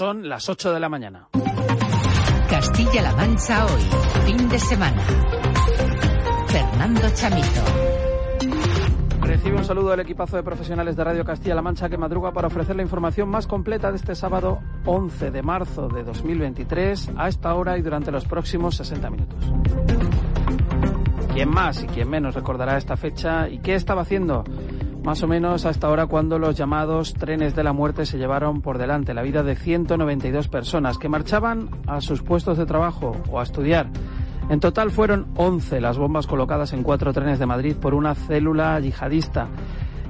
Son las 8 de la mañana. Castilla-La Mancha hoy, fin de semana. Fernando Chamito. Recibe un saludo al equipazo de profesionales de Radio Castilla-La Mancha que madruga para ofrecer la información más completa de este sábado 11 de marzo de 2023 a esta hora y durante los próximos 60 minutos. ¿Quién más y quién menos recordará esta fecha y qué estaba haciendo? Más o menos hasta ahora cuando los llamados trenes de la muerte se llevaron por delante la vida de 192 personas que marchaban a sus puestos de trabajo o a estudiar. En total fueron 11 las bombas colocadas en cuatro trenes de Madrid por una célula yihadista,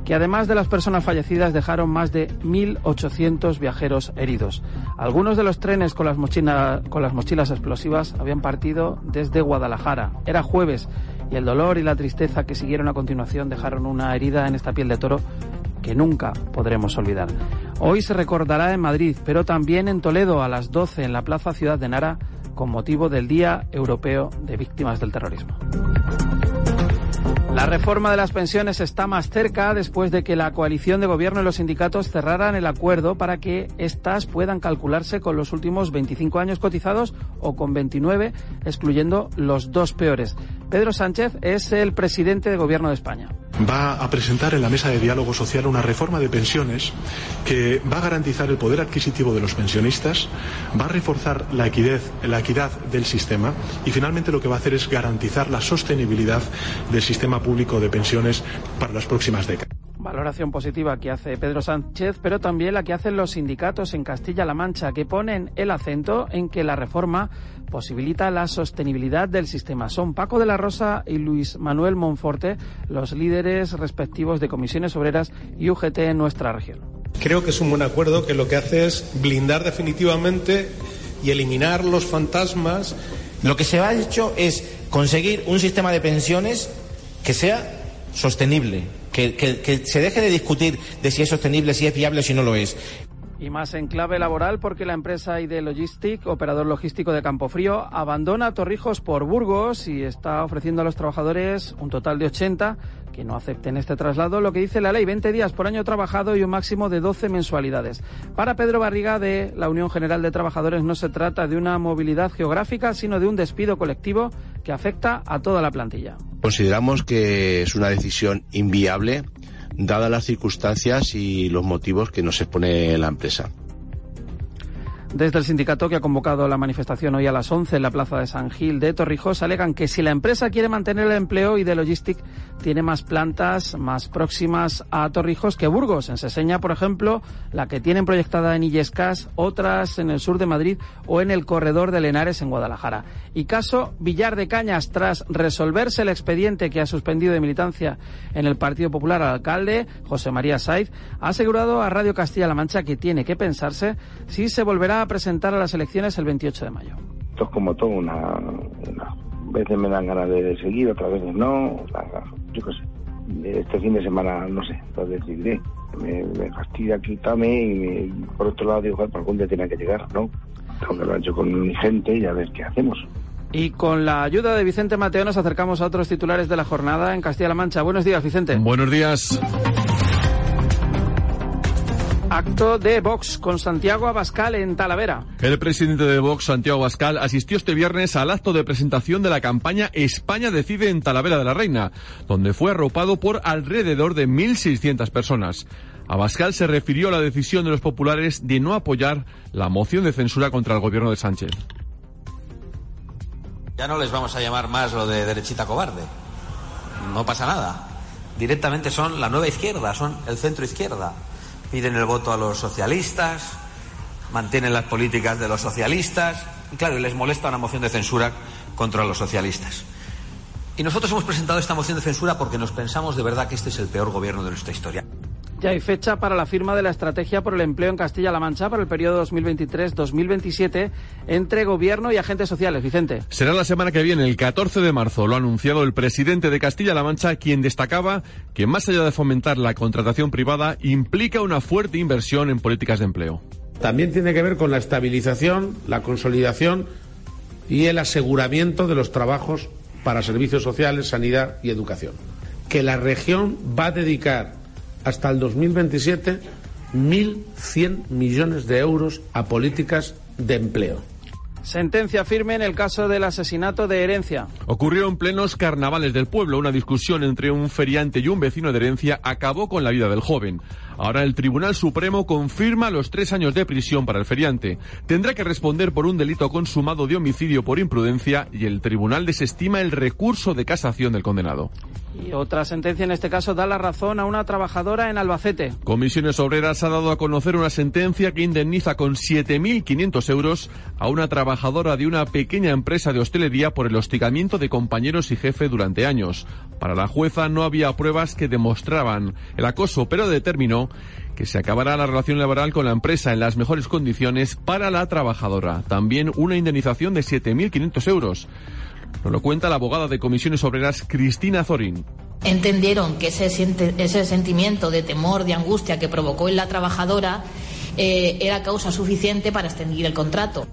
que además de las personas fallecidas dejaron más de 1.800 viajeros heridos. Algunos de los trenes con las, con las mochilas explosivas habían partido desde Guadalajara. Era jueves y el dolor y la tristeza que siguieron a continuación dejaron una herida en esta piel de toro que nunca podremos olvidar. Hoy se recordará en Madrid, pero también en Toledo a las 12 en la Plaza Ciudad de Nara con motivo del Día Europeo de Víctimas del Terrorismo. La reforma de las pensiones está más cerca después de que la coalición de gobierno y los sindicatos cerraran el acuerdo para que éstas puedan calcularse con los últimos 25 años cotizados o con 29, excluyendo los dos peores. Pedro Sánchez es el presidente de gobierno de España va a presentar en la mesa de diálogo social una reforma de pensiones que va a garantizar el poder adquisitivo de los pensionistas, va a reforzar la equidad, la equidad del sistema y finalmente lo que va a hacer es garantizar la sostenibilidad del sistema público de pensiones para las próximas décadas. Valoración positiva que hace Pedro Sánchez, pero también la que hacen los sindicatos en Castilla-La Mancha, que ponen el acento en que la reforma posibilita la sostenibilidad del sistema. Son Paco de la Rosa y Luis Manuel Monforte, los líderes respectivos de comisiones obreras y UGT en nuestra región. Creo que es un buen acuerdo que lo que hace es blindar definitivamente y eliminar los fantasmas. Lo que se ha hecho es conseguir un sistema de pensiones que sea sostenible, que, se deje de discutir de si es sostenible, si es viable si no lo es. Y más en clave laboral porque la empresa ID Logistic, operador logístico de Campofrío, abandona Torrijos por Burgos y está ofreciendo a los trabajadores un total de 80 que no acepten este traslado, lo que dice la ley, 20 días por año trabajado y un máximo de 12 mensualidades. Para Pedro Barriga de la Unión General de Trabajadores no se trata de una movilidad geográfica, sino de un despido colectivo que afecta a toda la plantilla. Consideramos que es una decisión inviable dadas las circunstancias y los motivos que nos expone la empresa. Desde el sindicato que ha convocado la manifestación hoy a las 11 en la plaza de San Gil de Torrijos alegan que si la empresa quiere mantener el empleo y de Logistic tiene más plantas más próximas a Torrijos que Burgos. En Seseña, por ejemplo, la que tienen proyectada en Illescas, otras en el sur de Madrid o en el corredor de Lenares en Guadalajara. Y caso Villar de Cañas, tras resolverse el expediente que ha suspendido de militancia en el Partido Popular al alcalde, José María Saiz, ha asegurado a Radio Castilla-La Mancha que tiene que pensarse si se volverá a presentar a las elecciones el 28 de mayo. Esto es como todo, una, una veces me dan ganas de seguir, otras veces no, yo qué sé. Este fin de semana, no sé, entonces decidiré. Me, me fastidia quitarme y, por otro lado digo, por algún día tiene que llegar, ¿no? Tengo que lo hecho con mi gente y a ver qué hacemos. Y con la ayuda de Vicente Mateo nos acercamos a otros titulares de la jornada en Castilla-La Mancha. Buenos días, Vicente. Buenos días. Acto de Vox con Santiago Abascal en Talavera. El presidente de Vox, Santiago Abascal, asistió este viernes al acto de presentación de la campaña España decide en Talavera de la Reina, donde fue arropado por alrededor de 1.600 personas. Abascal se refirió a la decisión de los populares de no apoyar la moción de censura contra el gobierno de Sánchez. Ya no les vamos a llamar más lo de derechita cobarde. No pasa nada directamente son la nueva izquierda, son el centro izquierda. Piden el voto a los socialistas, mantienen las políticas de los socialistas, y claro, les molesta una moción de censura contra los socialistas. Y nosotros hemos presentado esta moción de censura porque nos pensamos de verdad que este es el peor gobierno de nuestra historia. Ya hay fecha para la firma de la estrategia por el empleo en Castilla-La Mancha para el periodo 2023-2027 entre gobierno y agentes sociales. Vicente. Será la semana que viene, el 14 de marzo. Lo ha anunciado el presidente de Castilla-La Mancha, quien destacaba que más allá de fomentar la contratación privada, implica una fuerte inversión en políticas de empleo. También tiene que ver con la estabilización, la consolidación y el aseguramiento de los trabajos para servicios sociales, sanidad y educación. Que la región va a dedicar hasta el 2027 1.100 millones de euros a políticas de empleo. Sentencia firme en el caso del asesinato de Herencia. Ocurrió en plenos carnavales del pueblo. Una discusión entre un feriante y un vecino de Herencia acabó con la vida del joven. Ahora el Tribunal Supremo confirma los tres años de prisión para el feriante. Tendrá que responder por un delito consumado de homicidio por imprudencia y el tribunal desestima el recurso de casación del condenado. Y otra sentencia en este caso da la razón a una trabajadora en Albacete. Comisiones Obreras ha dado a conocer una sentencia que indemniza con 7.500 euros a una trabajadora de una pequeña empresa de hostelería por el hostigamiento de compañeros y jefe durante años. Para la jueza no había pruebas que demostraban el acoso, pero determinó que se acabará la relación laboral con la empresa en las mejores condiciones para la trabajadora. También una indemnización de 7.500 euros. Nos lo cuenta la abogada de comisiones obreras Cristina Zorín. Entendieron que ese, ese sentimiento de temor, de angustia que provocó en la trabajadora eh, era causa suficiente para extender el contrato.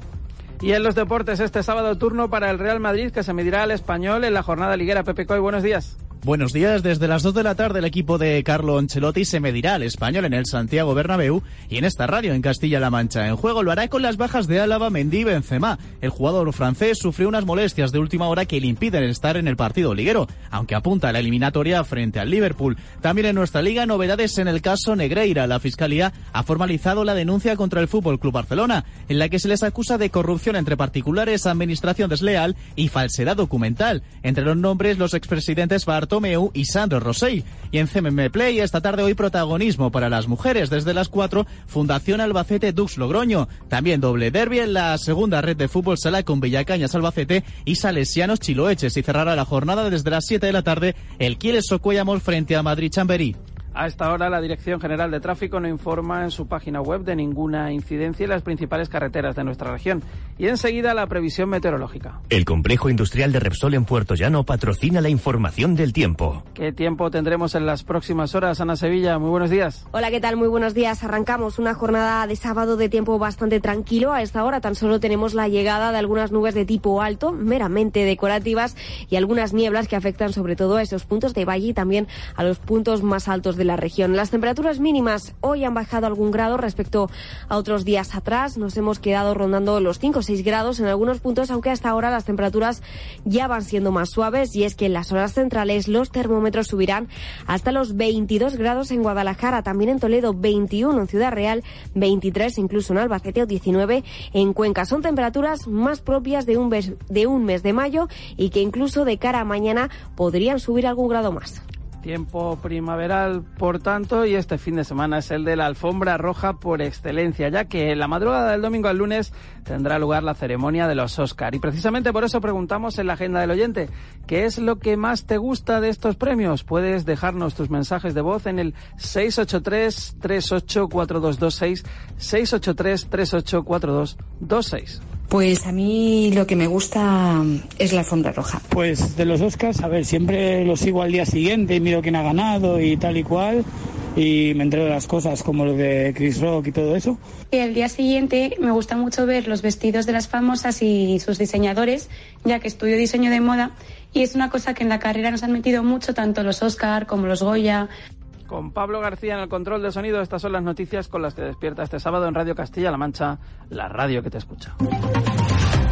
Y en los deportes, este sábado turno para el Real Madrid que se medirá al español en la jornada liguera. Pepe Coy, buenos días. Buenos días. Desde las 2 de la tarde el equipo de Carlo Ancelotti se medirá al español en el Santiago Bernabéu y en esta radio en Castilla-La Mancha. En juego lo hará con las bajas de Álava, Mendy y Benzema. El jugador francés sufrió unas molestias de última hora que le impiden estar en el partido liguero, aunque apunta a la eliminatoria frente al Liverpool. También en nuestra liga novedades en el caso Negreira. La Fiscalía ha formalizado la denuncia contra el Fútbol Club Barcelona, en la que se les acusa de corrupción entre particulares, administración desleal y falsedad documental. Entre los nombres los expresidentes Barto Tomeu y Sandro Rosell. Y en CMM Play esta tarde hoy protagonismo para las mujeres desde las 4, Fundación Albacete Dux Logroño. También doble derby en la segunda red de fútbol sala con Villacañas Albacete y Salesianos Chiloeches. Y cerrará la jornada desde las 7 de la tarde el Quieles Socuellamos frente a Madrid Chamberí. A esta hora, la Dirección General de Tráfico no informa en su página web de ninguna incidencia en las principales carreteras de nuestra región. Y enseguida, la previsión meteorológica. El complejo industrial de Repsol en Puerto Llano patrocina la información del tiempo. ¿Qué tiempo tendremos en las próximas horas, Ana Sevilla? Muy buenos días. Hola, ¿qué tal? Muy buenos días. Arrancamos una jornada de sábado de tiempo bastante tranquilo. A esta hora tan solo tenemos la llegada de algunas nubes de tipo alto, meramente decorativas, y algunas nieblas que afectan sobre todo a esos puntos de valle y también a los puntos más altos de la región. Las temperaturas mínimas hoy han bajado algún grado respecto a otros días atrás. Nos hemos quedado rondando los 5 o 6 grados en algunos puntos, aunque hasta ahora las temperaturas ya van siendo más suaves y es que en las horas centrales los termómetros subirán hasta los 22 grados en Guadalajara, también en Toledo 21 en Ciudad Real, 23 incluso en Albacete o 19 en Cuenca. Son temperaturas más propias de un mes de, un mes de mayo y que incluso de cara a mañana podrían subir algún grado más. Tiempo primaveral, por tanto, y este fin de semana es el de la alfombra roja por excelencia, ya que en la madrugada del domingo al lunes tendrá lugar la ceremonia de los Oscar. Y precisamente por eso preguntamos en la agenda del oyente, ¿qué es lo que más te gusta de estos premios? Puedes dejarnos tus mensajes de voz en el 683-384226, 683-384226. Pues a mí lo que me gusta es la alfombra roja. Pues de los Oscars, a ver, siempre los sigo al día siguiente y miro quién ha ganado y tal y cual y me entero de las cosas como lo de Chris Rock y todo eso. Y el día siguiente me gusta mucho ver los vestidos de las famosas y sus diseñadores, ya que estudio diseño de moda y es una cosa que en la carrera nos han metido mucho tanto los Oscar como los Goya. Con Pablo García en el control de sonido, estas son las noticias con las que despierta este sábado en Radio Castilla-La Mancha, la radio que te escucha.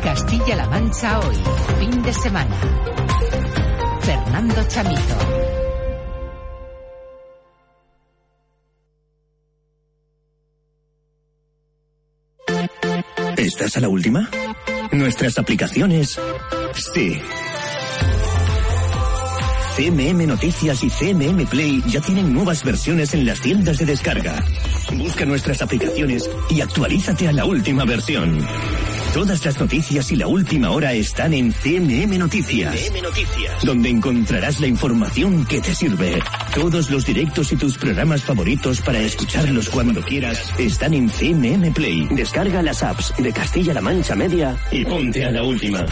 Castilla-La Mancha hoy, fin de semana. Fernando Chamito. ¿Estás a la última? Nuestras aplicaciones, sí. CMM Noticias y CMM Play ya tienen nuevas versiones en las tiendas de descarga. Busca nuestras aplicaciones y actualízate a la última versión. Todas las noticias y la última hora están en CMM Noticias, CMM Noticias, donde encontrarás la información que te sirve. Todos los directos y tus programas favoritos para escucharlos cuando quieras están en CMM Play. Descarga las apps de Castilla-La Mancha Media y ponte a la última.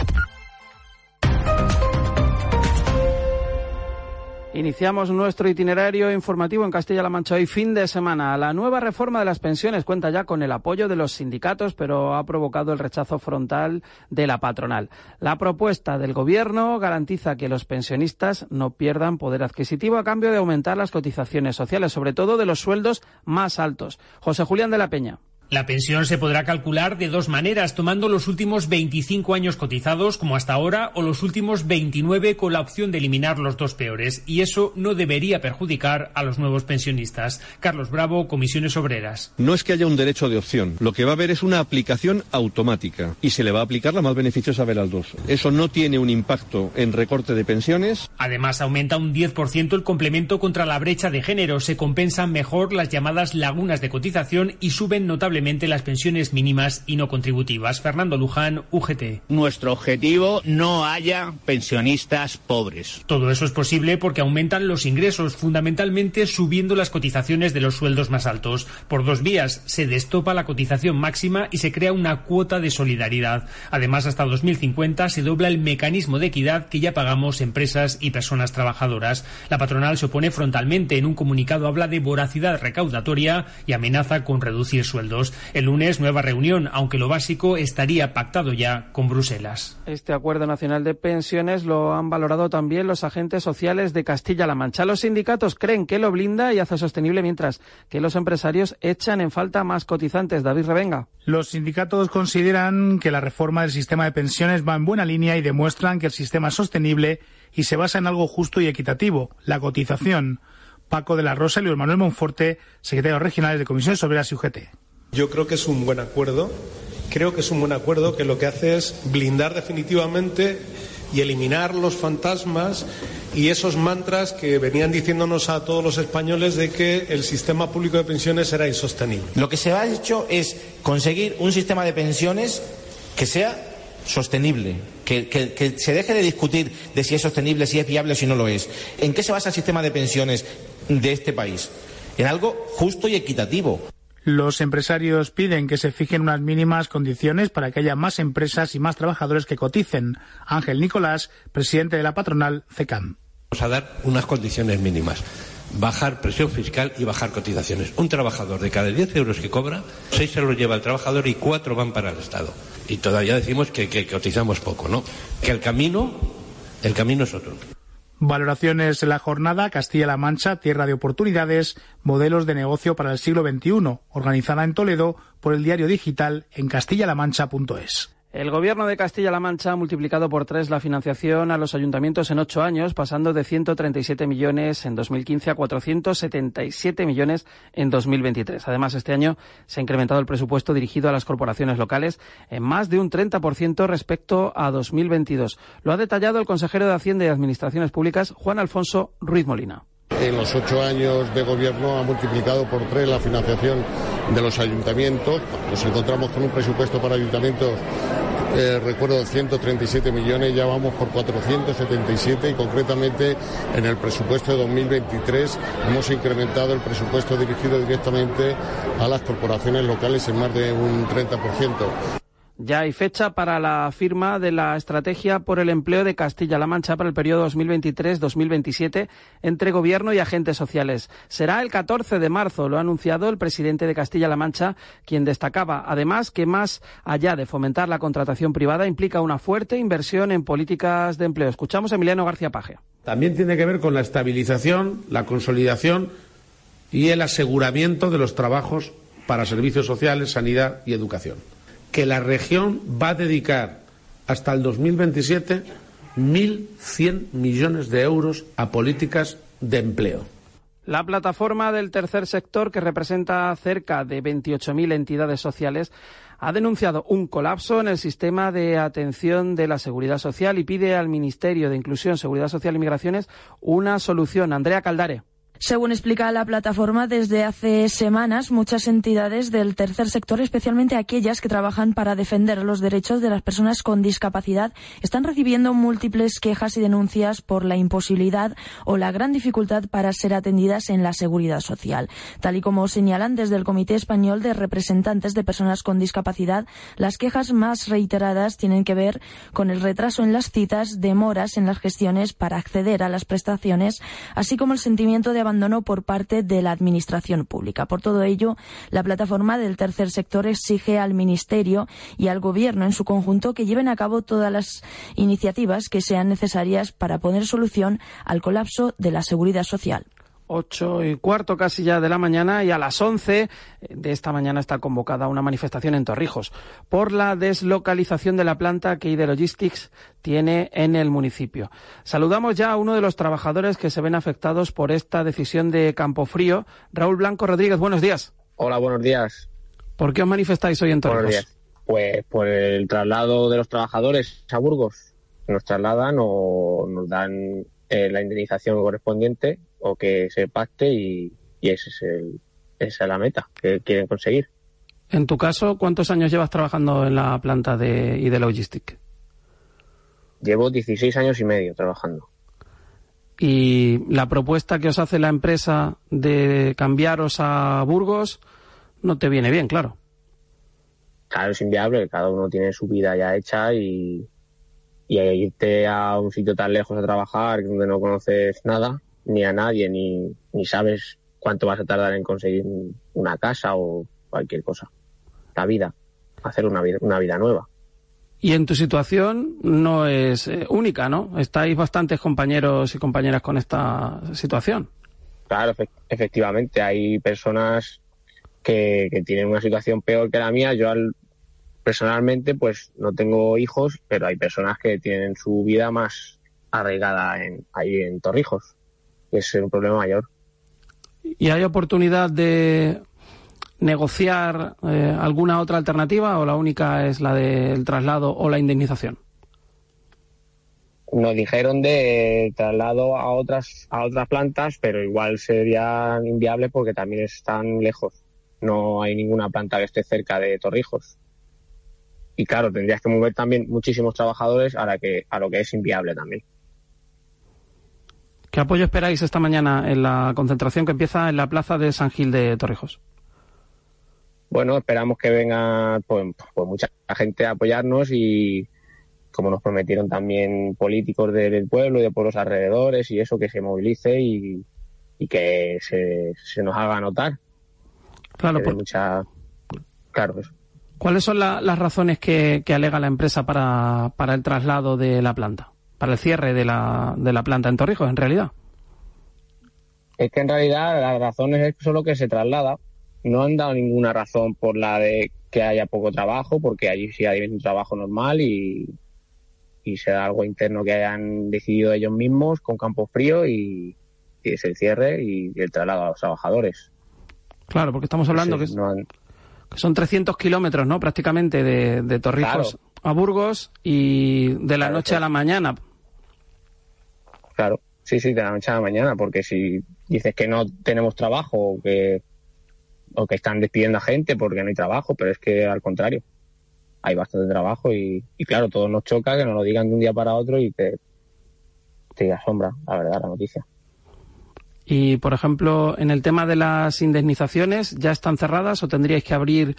Iniciamos nuestro itinerario informativo en Castilla-La Mancha hoy fin de semana. La nueva reforma de las pensiones cuenta ya con el apoyo de los sindicatos, pero ha provocado el rechazo frontal de la patronal. La propuesta del Gobierno garantiza que los pensionistas no pierdan poder adquisitivo a cambio de aumentar las cotizaciones sociales, sobre todo de los sueldos más altos. José Julián de la Peña. La pensión se podrá calcular de dos maneras, tomando los últimos 25 años cotizados como hasta ahora o los últimos 29 con la opción de eliminar los dos peores, y eso no debería perjudicar a los nuevos pensionistas. Carlos Bravo, Comisiones Obreras. No es que haya un derecho de opción, lo que va a haber es una aplicación automática y se le va a aplicar la más beneficiosa 2. Eso no tiene un impacto en recorte de pensiones. Además, aumenta un 10% el complemento contra la brecha de género, se compensan mejor las llamadas lagunas de cotización y suben notablemente las pensiones mínimas y no contributivas. Fernando Luján, UGT. Nuestro objetivo no haya pensionistas pobres. Todo eso es posible porque aumentan los ingresos, fundamentalmente subiendo las cotizaciones de los sueldos más altos. Por dos vías, se destopa la cotización máxima y se crea una cuota de solidaridad. Además, hasta 2050 se dobla el mecanismo de equidad que ya pagamos empresas y personas trabajadoras. La patronal se opone frontalmente. En un comunicado habla de voracidad recaudatoria y amenaza con reducir sueldos. El lunes, nueva reunión, aunque lo básico estaría pactado ya con Bruselas. Este acuerdo nacional de pensiones lo han valorado también los agentes sociales de Castilla-La Mancha. Los sindicatos creen que lo blinda y hace sostenible, mientras que los empresarios echan en falta más cotizantes. David Revenga. Los sindicatos consideran que la reforma del sistema de pensiones va en buena línea y demuestran que el sistema es sostenible y se basa en algo justo y equitativo, la cotización. Paco de la Rosa y Luis Manuel Monforte, secretarios regionales de Comisiones Obreras y UGT. Yo creo que es un buen acuerdo. Creo que es un buen acuerdo que lo que hace es blindar definitivamente y eliminar los fantasmas y esos mantras que venían diciéndonos a todos los españoles de que el sistema público de pensiones era insostenible. Lo que se ha hecho es conseguir un sistema de pensiones que sea sostenible, que, se deje de discutir de si es sostenible, si es viable o si no lo es. ¿En qué se basa el sistema de pensiones de este país? En algo justo y equitativo. Los empresarios piden que se fijen unas mínimas condiciones para que haya más empresas y más trabajadores que coticen. Ángel Nicolás, presidente de la patronal CECAM. Vamos a dar unas condiciones mínimas. Bajar presión fiscal y bajar cotizaciones. Un trabajador de cada 10 euros que cobra, 6 se los lleva el trabajador y 4 van para el Estado. Y todavía decimos que, que cotizamos poco, ¿no? Que el camino, el camino es otro. Valoraciones en la jornada Castilla-La Mancha, Tierra de Oportunidades, Modelos de Negocio para el siglo XXI, organizada en Toledo por el diario digital en castillalamancha.es. El Gobierno de Castilla-La Mancha ha multiplicado por tres la financiación a los ayuntamientos en ocho años, pasando de 137 millones en 2015 a 477 millones en 2023. Además, este año se ha incrementado el presupuesto dirigido a las corporaciones locales en más de un 30% respecto a 2022. Lo ha detallado el consejero de Hacienda y Administraciones Públicas, Juan Alfonso Ruiz Molina. En los ocho años de gobierno ha multiplicado por tres la financiación de los ayuntamientos. Nos encontramos con un presupuesto para ayuntamientos eh, recuerdo 137 millones, ya vamos por 477 y concretamente en el presupuesto de 2023 hemos incrementado el presupuesto dirigido directamente a las corporaciones locales en más de un 30%. Ya hay fecha para la firma de la estrategia por el empleo de Castilla-La Mancha para el periodo 2023-2027 entre gobierno y agentes sociales. Será el 14 de marzo, lo ha anunciado el presidente de Castilla-La Mancha, quien destacaba además que más allá de fomentar la contratación privada implica una fuerte inversión en políticas de empleo. Escuchamos a Emiliano García Paje. También tiene que ver con la estabilización, la consolidación y el aseguramiento de los trabajos para servicios sociales, sanidad y educación que la región va a dedicar hasta el 2027 1.100 millones de euros a políticas de empleo. La plataforma del tercer sector, que representa cerca de 28.000 entidades sociales, ha denunciado un colapso en el sistema de atención de la seguridad social y pide al Ministerio de Inclusión, Seguridad Social y Migraciones una solución. Andrea Caldare. Según explica la plataforma, desde hace semanas muchas entidades del tercer sector, especialmente aquellas que trabajan para defender los derechos de las personas con discapacidad, están recibiendo múltiples quejas y denuncias por la imposibilidad o la gran dificultad para ser atendidas en la seguridad social. Tal y como señalan desde el Comité Español de Representantes de Personas con Discapacidad, las quejas más reiteradas tienen que ver con el retraso en las citas, demoras en las gestiones para acceder a las prestaciones, así como el sentimiento de abandono por parte de la Administración pública. Por todo ello, la plataforma del tercer sector exige al Ministerio y al Gobierno en su conjunto que lleven a cabo todas las iniciativas que sean necesarias para poner solución al colapso de la seguridad social. Ocho y cuarto casi ya de la mañana y a las once de esta mañana está convocada una manifestación en Torrijos por la deslocalización de la planta que ID Logistics tiene en el municipio. Saludamos ya a uno de los trabajadores que se ven afectados por esta decisión de Campofrío. Raúl Blanco Rodríguez, buenos días. Hola, buenos días. ¿Por qué os manifestáis hoy en Torrijos? Buenos días. Pues por el traslado de los trabajadores a Burgos. Nos trasladan o nos dan eh, la indemnización correspondiente o que se pacte y, ese es el, esa es la meta que quieren conseguir. En tu caso, ¿cuántos años llevas trabajando en la planta de ID Logistic? Llevo 16 años y medio trabajando. Y la propuesta que os hace la empresa de cambiaros a Burgos no te viene bien, claro. Claro, es inviable, cada uno tiene su vida ya hecha y, y irte a un sitio tan lejos a trabajar donde no conoces nada, ni a nadie, ni, ni sabes cuánto vas a tardar en conseguir una casa o cualquier cosa. La vida, hacer una vida, una vida nueva. Y en tu situación no es eh, única, ¿no? Estáis bastantes compañeros y compañeras con esta situación. Claro, efectivamente. Hay personas que, que, tienen una situación peor que la mía. Yo al, personalmente pues no tengo hijos, pero hay personas que tienen su vida más arraigada en, ahí en Torrijos, es un problema mayor. ¿Y hay oportunidad de negociar eh, alguna otra alternativa o la única es la del traslado o la indemnización? Nos dijeron de traslado a otras a otras plantas, pero igual sería inviable porque también están lejos. No hay ninguna planta que esté cerca de Torrijos y claro, tendrías que mover también muchísimos trabajadores a, la que, a lo que es inviable también. ¿Qué apoyo esperáis esta mañana en la concentración que empieza en la plaza de San Gil de Torrijos? Bueno, esperamos que venga pues, pues mucha gente a apoyarnos y como nos prometieron también políticos del pueblo y de pueblos alrededores y eso, que se movilice y, que se, se, nos haga notar. Claro, por... mucha... Claro, eso. ¿Cuáles son las razones que, alega la empresa para, el traslado de la planta? Para el cierre de la, de la planta en Torrijos, en realidad. Es que en realidad las razones es solo que se traslada. No han dado ninguna razón por la de que haya poco trabajo, porque allí sí hay un trabajo normal y, y será algo interno que hayan decidido ellos mismos con campo frío y, es el cierre y, el traslado a los trabajadores. Claro, porque estamos hablando que son 300 kilómetros, ¿no? Prácticamente de, Torrijos a Burgos y de la noche a la mañana. Claro, sí, sí, de la noche a la mañana, porque si dices que no tenemos trabajo o que, o que están despidiendo a gente porque no hay trabajo, pero es que al contrario, hay bastante trabajo y, claro, todo nos choca que nos lo digan de un día para otro y te, te asombra, la verdad, la noticia. Y, por ejemplo, en el tema de las indemnizaciones, ¿ya están cerradas o tendríais que abrir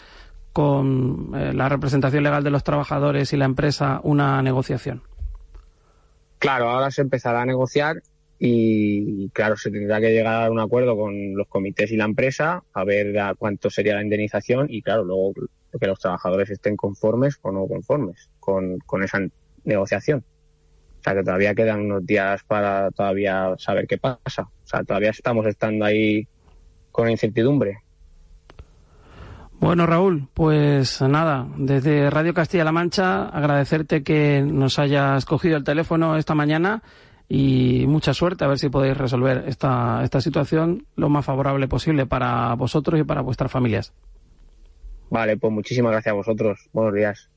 con eh, la representación legal de los trabajadores y la empresa una negociación? Claro, ahora se empezará a negociar y, claro, se tendrá que llegar a un acuerdo con los comités y la empresa a ver a cuánto sería la indemnización y, claro, luego que los trabajadores estén conformes o no conformes con, con esa negociación. O sea que todavía quedan unos días para todavía saber qué pasa. O sea, todavía estamos estando ahí con incertidumbre. Bueno, Raúl, pues nada, desde Radio Castilla-La Mancha agradecerte que nos hayas cogido el teléfono esta mañana y mucha suerte a ver si podéis resolver esta, esta situación lo más favorable posible para vosotros y para vuestras familias. Vale, pues muchísimas gracias a vosotros. Buenos días.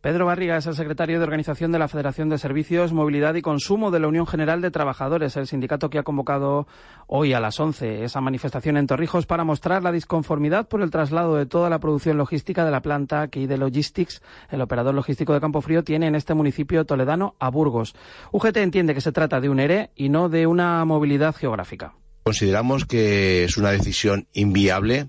Pedro Barriga es el secretario de organización de la Federación de Servicios, Movilidad y Consumo de la Unión General de Trabajadores, el sindicato que ha convocado hoy a las 11 esa manifestación en Torrijos para mostrar la disconformidad por el traslado de toda la producción logística de la planta que de Logistics, el operador logístico de Campofrío, tiene en este municipio toledano a Burgos. UGT entiende que se trata de un ERE y no de una movilidad geográfica. Consideramos que es una decisión inviable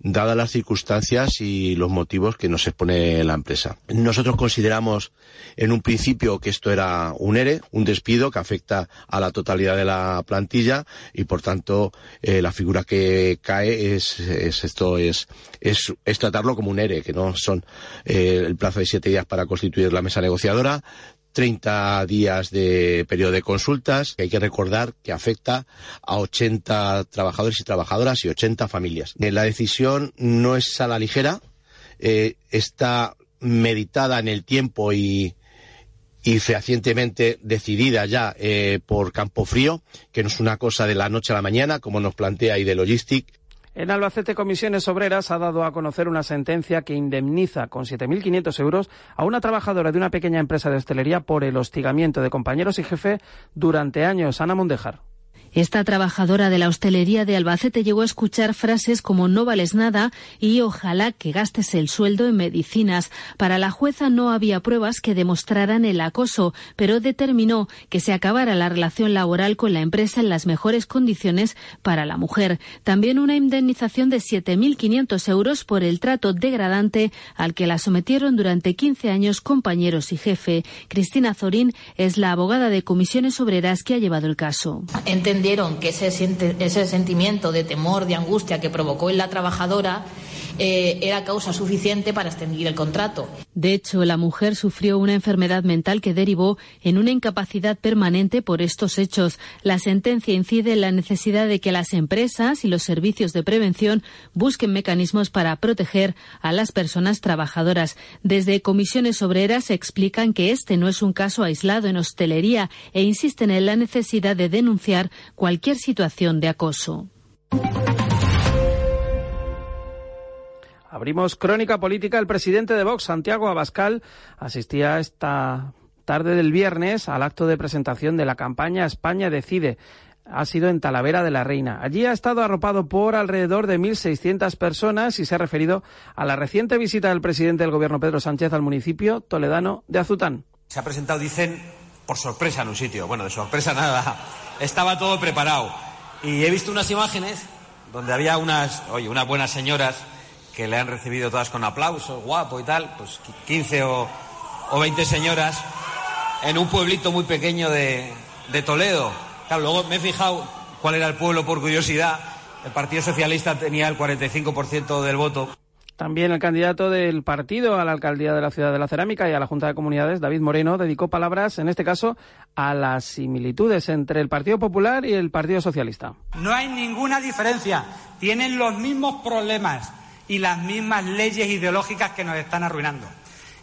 dadas las circunstancias y los motivos que nos expone la empresa. Nosotros consideramos en un principio que esto era un ERE, un despido que afecta a la totalidad de la plantilla y por tanto eh, la figura que cae es, esto es, es, tratarlo como un ERE, que no son eh, el plazo de siete días para constituir la mesa negociadora, 30 días de periodo de consultas, que hay que recordar que afecta a 80 trabajadores y trabajadoras y 80 familias. Eh, la decisión no es a la ligera, eh, está meditada en el tiempo y, fehacientemente decidida ya eh, por Campo Frío, que no es una cosa de la noche a la mañana, como nos plantea y de Logistic, en Albacete, Comisiones Obreras ha dado a conocer una sentencia que indemniza con 7.500 euros a una trabajadora de una pequeña empresa de hostelería por el hostigamiento de compañeros y jefe durante años. Ana Mondejar. Esta trabajadora de la hostelería de Albacete llegó a escuchar frases como no vales nada y ojalá que gastes el sueldo en medicinas. Para la jueza no había pruebas que demostraran el acoso, pero determinó que se acabara la relación laboral con la empresa en las mejores condiciones para la mujer. También una indemnización de 7.500 euros por el trato degradante al que la sometieron durante 15 años compañeros y jefe. Cristina Zorín es la abogada de comisiones obreras que ha llevado el caso entendieron que ese, ese sentimiento de temor, de angustia que provocó en la trabajadora eh, era causa suficiente para extender el contrato. De hecho, la mujer sufrió una enfermedad mental que derivó en una incapacidad permanente por estos hechos. La sentencia incide en la necesidad de que las empresas y los servicios de prevención busquen mecanismos para proteger a las personas trabajadoras. Desde comisiones obreras explican que este no es un caso aislado en hostelería e insisten en la necesidad de denunciar cualquier situación de acoso. Abrimos crónica política. El presidente de Vox, Santiago Abascal, asistía esta tarde del viernes al acto de presentación de la campaña España Decide. Ha sido en Talavera de la Reina. Allí ha estado arropado por alrededor de 1.600 personas y se ha referido a la reciente visita del presidente del Gobierno, Pedro Sánchez, al municipio toledano de Azután. Se ha presentado, dicen, por sorpresa en un sitio. Bueno, de sorpresa nada. Estaba todo preparado. Y he visto unas imágenes donde había unas, oye, unas buenas señoras que le han recibido todas con aplausos, guapo y tal, pues 15 o, o 20 señoras en un pueblito muy pequeño de, de Toledo. Claro, luego me he fijado cuál era el pueblo por curiosidad. El Partido Socialista tenía el 45% del voto. También el candidato del partido a la alcaldía de la ciudad de la Cerámica y a la Junta de Comunidades, David Moreno, dedicó palabras, en este caso, a las similitudes entre el Partido Popular y el Partido Socialista. No hay ninguna diferencia. Tienen los mismos problemas y las mismas leyes ideológicas que nos están arruinando.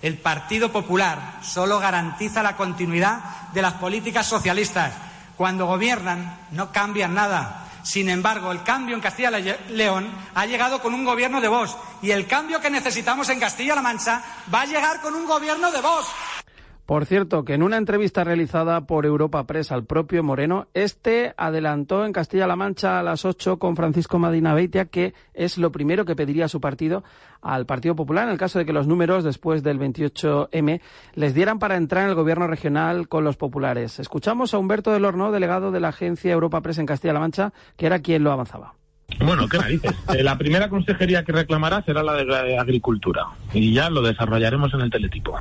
El Partido Popular solo garantiza la continuidad de las políticas socialistas. Cuando gobiernan no cambian nada. Sin embargo, el cambio en Castilla y León ha llegado con un gobierno de voz y el cambio que necesitamos en Castilla-La Mancha va a llegar con un gobierno de voz. Por cierto, que en una entrevista realizada por Europa Press al propio Moreno, este adelantó en Castilla-La Mancha a las 8 con Francisco Madina Beitia que es lo primero que pediría su partido al Partido Popular en el caso de que los números después del 28M les dieran para entrar en el gobierno regional con los populares. Escuchamos a Humberto del Horno, delegado de la agencia Europa Press en Castilla-La Mancha, que era quien lo avanzaba. Bueno, ¿qué narices? Eh, la primera consejería que reclamará será la de Agricultura y ya lo desarrollaremos en el teletipo.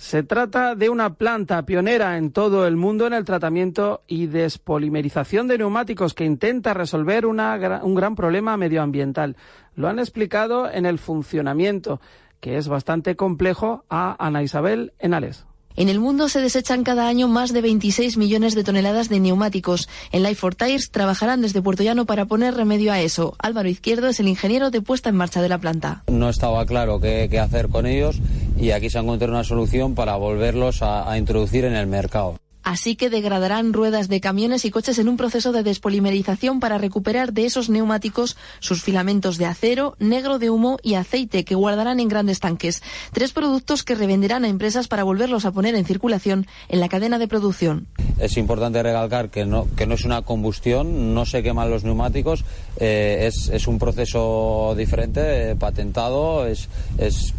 Se trata de una planta pionera en todo el mundo en el tratamiento y despolimerización de neumáticos que intenta resolver un gran problema medioambiental. Lo han explicado en el funcionamiento, que es bastante complejo, a Ana Isabel Enales. En el mundo se desechan cada año más de 26 millones de toneladas de neumáticos. En Life for Tires trabajarán desde Puerto Llano para poner remedio a eso. Álvaro Izquierdo es el ingeniero de puesta en marcha de la planta. No estaba claro qué, hacer con ellos y aquí se ha encontrado una solución para volverlos a introducir en el mercado así que degradarán ruedas de camiones y coches en un proceso de despolimerización para recuperar de esos neumáticos sus filamentos de acero, negro de humo y aceite que guardarán en grandes tanques. Tres productos que revenderán a empresas para volverlos a poner en circulación en la cadena de producción. Es importante recalcar que no, que no es una combustión, no se queman los neumáticos, eh, es, un proceso diferente, eh, patentado, es, es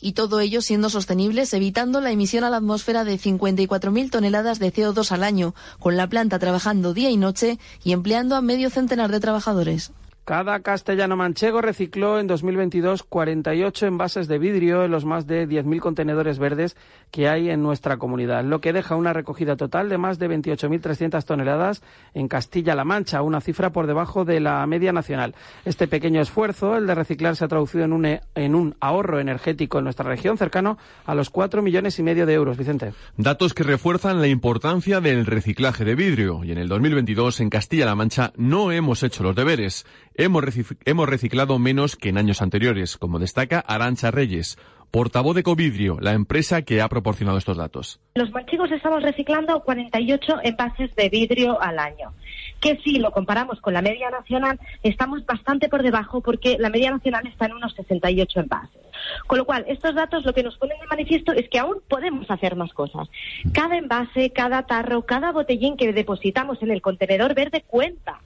Y todo ello siendo sostenibles, evitando la emisión a la atmósfera de 54.000 toneladas de CO2 al año, con la planta trabajando día y noche y empleando a medio centenar de trabajadores. Cada castellano manchego recicló en 2022 48 envases de vidrio en los más de 10.000 contenedores verdes que hay en nuestra comunidad, lo que deja una recogida total de más de 28.300 toneladas en Castilla-La Mancha, una cifra por debajo de la media nacional. Este pequeño esfuerzo, el de reciclar, se ha traducido en un, en un ahorro energético en nuestra región cercano a los 4 millones y medio de euros. Vicente. Datos que refuerzan la importancia del reciclaje de vidrio. Y en el 2022 en Castilla-La Mancha no hemos hecho los deberes. Hemos, reciclado menos que en años anteriores, como destaca Arancha Reyes, portavoz de Covidrio, la empresa que ha proporcionado estos datos. Los manchegos estamos reciclando 48 envases de vidrio al año, que si lo comparamos con la media nacional, estamos bastante por debajo porque la media nacional está en unos 68 envases. Con lo cual, estos datos lo que nos ponen de manifiesto es que aún podemos hacer más cosas. Cada envase, cada tarro, cada botellín que depositamos en el contenedor verde cuenta.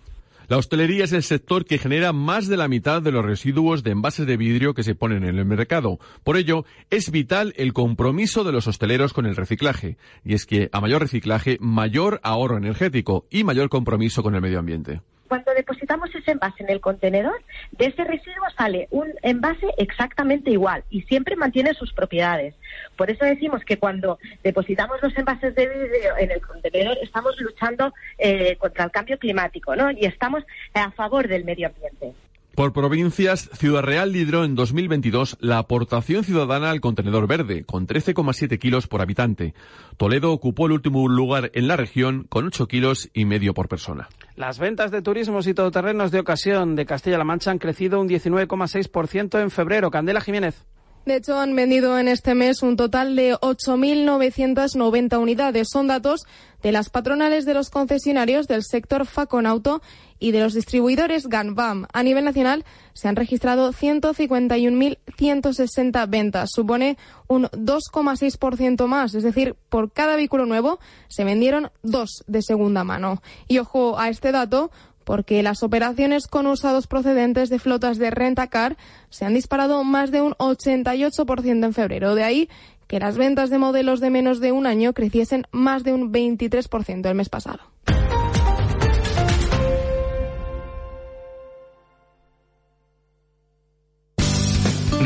La hostelería es el sector que genera más de la mitad de los residuos de envases de vidrio que se ponen en el mercado. Por ello, es vital el compromiso de los hosteleros con el reciclaje. Y es que a mayor reciclaje, mayor ahorro energético y mayor compromiso con el medio ambiente cuando depositamos ese envase en el contenedor, de ese residuo sale un envase exactamente igual y siempre mantiene sus propiedades. Por eso decimos que cuando depositamos los envases de vidrio en el contenedor estamos luchando eh, contra el cambio climático ¿no? y estamos a favor del medio ambiente. Por provincias, Ciudad Real lideró en 2022 la aportación ciudadana al contenedor verde, con 13,7 kilos por habitante. Toledo ocupó el último lugar en la región, con 8 kilos y medio por persona. Las ventas de turismos y todoterrenos de ocasión de Castilla-La Mancha han crecido un 19,6% en febrero. Candela Jiménez. De hecho, han vendido en este mes un total de 8.990 unidades. Son datos de las patronales de los concesionarios del sector Faconauto y de los distribuidores Ganbam. A nivel nacional se han registrado 151.160 ventas. Supone un 2,6% más. Es decir, por cada vehículo nuevo se vendieron dos de segunda mano. Y ojo a este dato porque las operaciones con usados procedentes de flotas de renta-car se han disparado más de un 88% en febrero. De ahí que las ventas de modelos de menos de un año creciesen más de un 23% el mes pasado.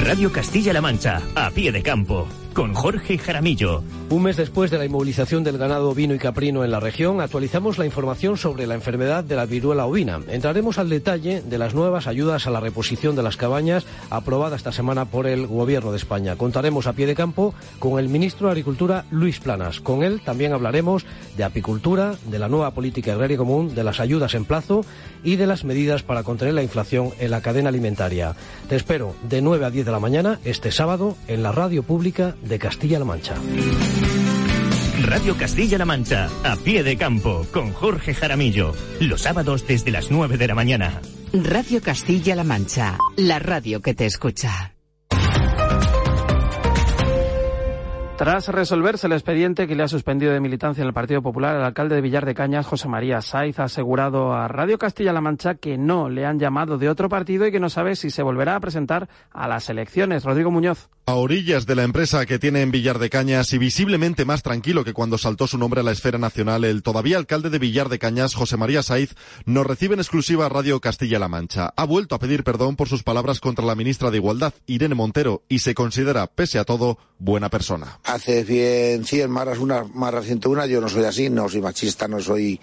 Radio Castilla-La Mancha, a pie de campo con Jorge Jaramillo. Un mes después de la inmovilización del ganado ovino y caprino en la región, actualizamos la información sobre la enfermedad de la viruela ovina. Entraremos al detalle de las nuevas ayudas a la reposición de las cabañas aprobada esta semana por el Gobierno de España. Contaremos a pie de campo con el ministro de Agricultura, Luis Planas. Con él también hablaremos de apicultura, de la nueva política agraria común, de las ayudas en plazo y de las medidas para contener la inflación en la cadena alimentaria. Te espero de 9 a 10 de la mañana este sábado en la radio pública de Castilla-La Mancha. Radio Castilla-La Mancha, a pie de campo, con Jorge Jaramillo, los sábados desde las 9 de la mañana. Radio Castilla-La Mancha, la radio que te escucha. Tras resolverse el expediente que le ha suspendido de militancia en el Partido Popular, el alcalde de Villar de Cañas, José María Saiz, ha asegurado a Radio Castilla-La Mancha que no le han llamado de otro partido y que no sabe si se volverá a presentar a las elecciones. Rodrigo Muñoz. A orillas de la empresa que tiene en Villar de Cañas y visiblemente más tranquilo que cuando saltó su nombre a la esfera nacional, el todavía alcalde de Villar de Cañas, José María Saiz, nos recibe en exclusiva Radio Castilla-La Mancha. Ha vuelto a pedir perdón por sus palabras contra la ministra de Igualdad, Irene Montero, y se considera, pese a todo, buena persona hace 100, 100 marras una, marras 101, yo no soy así, no soy machista, no soy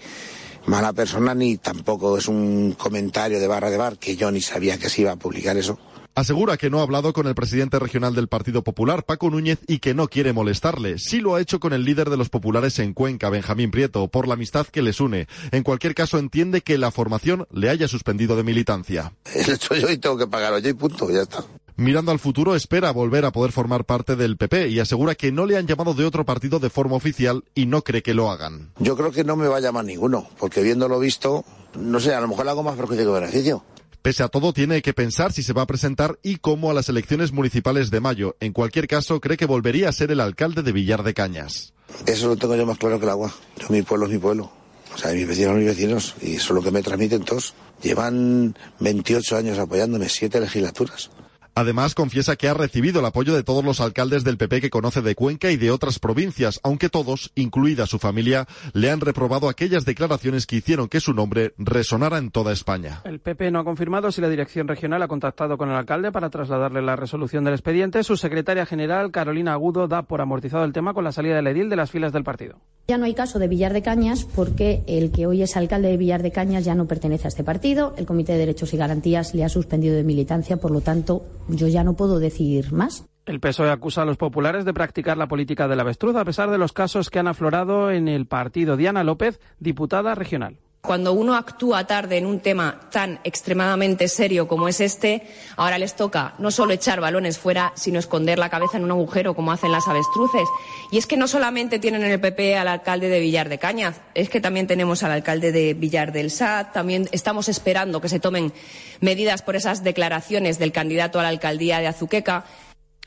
mala persona, ni tampoco es un comentario de barra de bar, que yo ni sabía que se iba a publicar eso. Asegura que no ha hablado con el presidente regional del Partido Popular, Paco Núñez, y que no quiere molestarle. Sí lo ha hecho con el líder de los populares en Cuenca, Benjamín Prieto, por la amistad que les une. En cualquier caso, entiende que la formación le haya suspendido de militancia. He hecho yo y tengo que pagarlo yo y punto, ya está. Mirando al futuro, espera volver a poder formar parte del PP y asegura que no le han llamado de otro partido de forma oficial y no cree que lo hagan. Yo creo que no me va a llamar ninguno, porque viéndolo visto, no sé, a lo mejor hago más perjuicio que beneficio. Pese a todo, tiene que pensar si se va a presentar y cómo a las elecciones municipales de mayo. En cualquier caso, cree que volvería a ser el alcalde de Villar de Cañas. Eso lo tengo yo más claro que el agua. Yo, mi pueblo es mi pueblo. O sea, mis vecinos mis vecinos. Y eso es lo que me transmiten todos. Llevan 28 años apoyándome, siete legislaturas. Además, confiesa que ha recibido el apoyo de todos los alcaldes del PP que conoce de Cuenca y de otras provincias, aunque todos, incluida su familia, le han reprobado aquellas declaraciones que hicieron que su nombre resonara en toda España. El PP no ha confirmado si la dirección regional ha contactado con el alcalde para trasladarle la resolución del expediente. Su secretaria general, Carolina Agudo, da por amortizado el tema con la salida del edil de las filas del partido. Ya no hay caso de Villar de Cañas porque el que hoy es alcalde de Villar de Cañas ya no pertenece a este partido. El Comité de Derechos y Garantías le ha suspendido de militancia, por lo tanto, yo ya no puedo decir más. El PSOE acusa a los populares de practicar la política del avestruz a pesar de los casos que han aflorado en el partido. Diana López, diputada regional. Cuando uno actúa tarde en un tema tan extremadamente serio como es este, ahora les toca no solo echar balones fuera, sino esconder la cabeza en un agujero como hacen las avestruces. Y es que no solamente tienen en el PP al alcalde de Villar de Cañas, es que también tenemos al alcalde de Villar del Sat, también estamos esperando que se tomen medidas por esas declaraciones del candidato a la alcaldía de Azuqueca.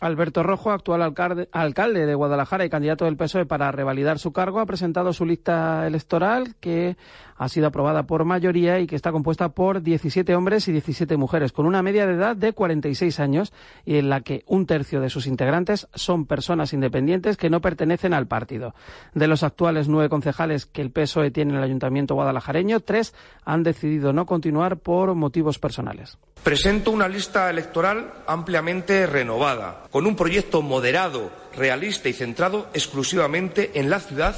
Alberto Rojo, actual alcalde, de Guadalajara y candidato del PSOE para revalidar su cargo, ha presentado su lista electoral que ha sido aprobada por mayoría y que está compuesta por 17 hombres y 17 mujeres, con una media de edad de 46 años y en la que un tercio de sus integrantes son personas independientes que no pertenecen al partido. De los actuales nueve concejales que el PSOE tiene en el Ayuntamiento guadalajareño, tres han decidido no continuar por motivos personales. Presento una lista electoral ampliamente renovada, con un proyecto moderado, realista y centrado exclusivamente en la ciudad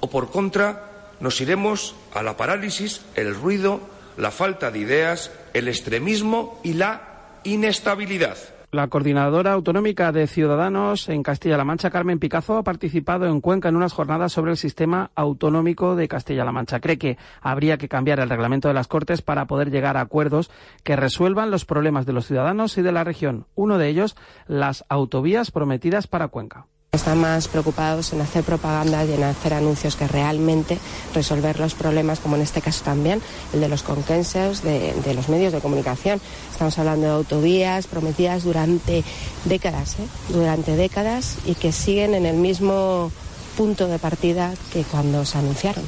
o, por contra, nos iremos a la parálisis, el ruido, la falta de ideas, el extremismo y la inestabilidad. La coordinadora autonómica de Ciudadanos en Castilla-La Mancha, Carmen Picazo, ha participado en Cuenca en unas jornadas sobre el sistema autonómico de Castilla-La Mancha. Cree que habría que cambiar el reglamento de las Cortes para poder llegar a acuerdos que resuelvan los problemas de los ciudadanos y de la región. Uno de ellos, las autovías prometidas para Cuenca. Están más preocupados en hacer propaganda y en hacer anuncios que realmente resolver los problemas, como en este caso también, el de los conquenses, de, los medios de comunicación. Estamos hablando de autovías prometidas durante décadas, ¿eh? durante décadas y que siguen en el mismo punto de partida que cuando se anunciaron.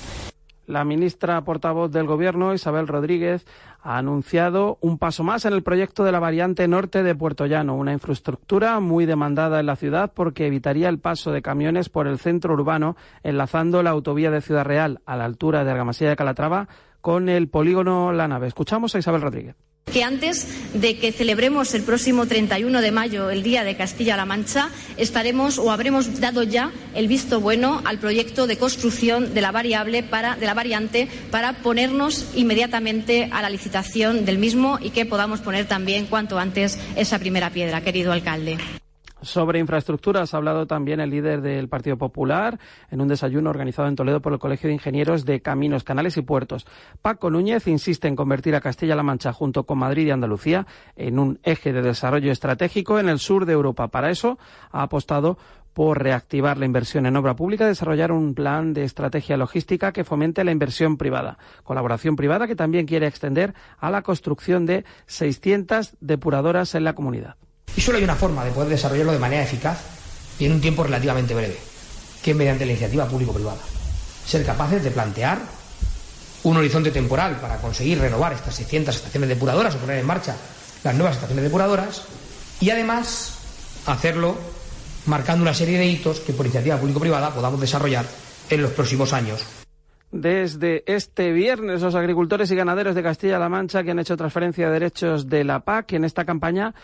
La ministra portavoz del Gobierno, Isabel Rodríguez, ha anunciado un paso más en el proyecto de la variante norte de Puerto Llano, una infraestructura muy demandada en la ciudad porque evitaría el paso de camiones por el centro urbano, enlazando la autovía de Ciudad Real a la altura de Argamasilla de Calatrava con el polígono La Nave. Escuchamos a Isabel Rodríguez que antes de que celebremos el próximo 31 de mayo el Día de Castilla-La Mancha, estaremos o habremos dado ya el visto bueno al proyecto de construcción de la variable para, de la variante para ponernos inmediatamente a la licitación del mismo y que podamos poner también cuanto antes esa primera piedra, querido alcalde. Sobre infraestructuras ha hablado también el líder del Partido Popular en un desayuno organizado en Toledo por el Colegio de Ingenieros de Caminos, Canales y Puertos. Paco Núñez insiste en convertir a Castilla-La Mancha junto con Madrid y Andalucía en un eje de desarrollo estratégico en el sur de Europa. Para eso ha apostado por reactivar la inversión en obra pública, desarrollar un plan de estrategia logística que fomente la inversión privada. Colaboración privada que también quiere extender a la construcción de 600 depuradoras en la comunidad. Y solo hay una forma de poder desarrollarlo de manera eficaz y en un tiempo relativamente breve, que es mediante la iniciativa público-privada. Ser capaces de plantear un horizonte temporal para conseguir renovar estas 600 estaciones depuradoras o poner en marcha las nuevas estaciones depuradoras y además hacerlo marcando una serie de hitos que por iniciativa público-privada podamos desarrollar en los próximos años. Desde este viernes, los agricultores y ganaderos de Castilla-La Mancha que han hecho transferencia de derechos de la PAC en esta campaña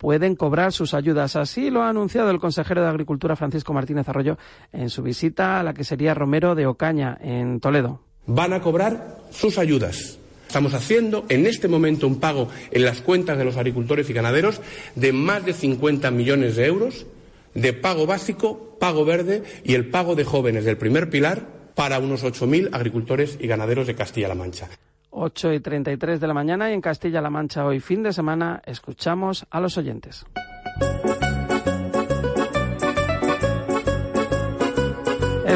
pueden cobrar sus ayudas. Así lo ha anunciado el consejero de Agricultura Francisco Martínez Arroyo en su visita a la que sería Romero de Ocaña, en Toledo. Van a cobrar sus ayudas. Estamos haciendo en este momento un pago en las cuentas de los agricultores y ganaderos de más de 50 millones de euros de pago básico, pago verde y el pago de jóvenes del primer pilar para unos 8.000 agricultores y ganaderos de Castilla-La Mancha. 8 y 33 de la mañana y en Castilla-La Mancha hoy fin de semana escuchamos a los oyentes.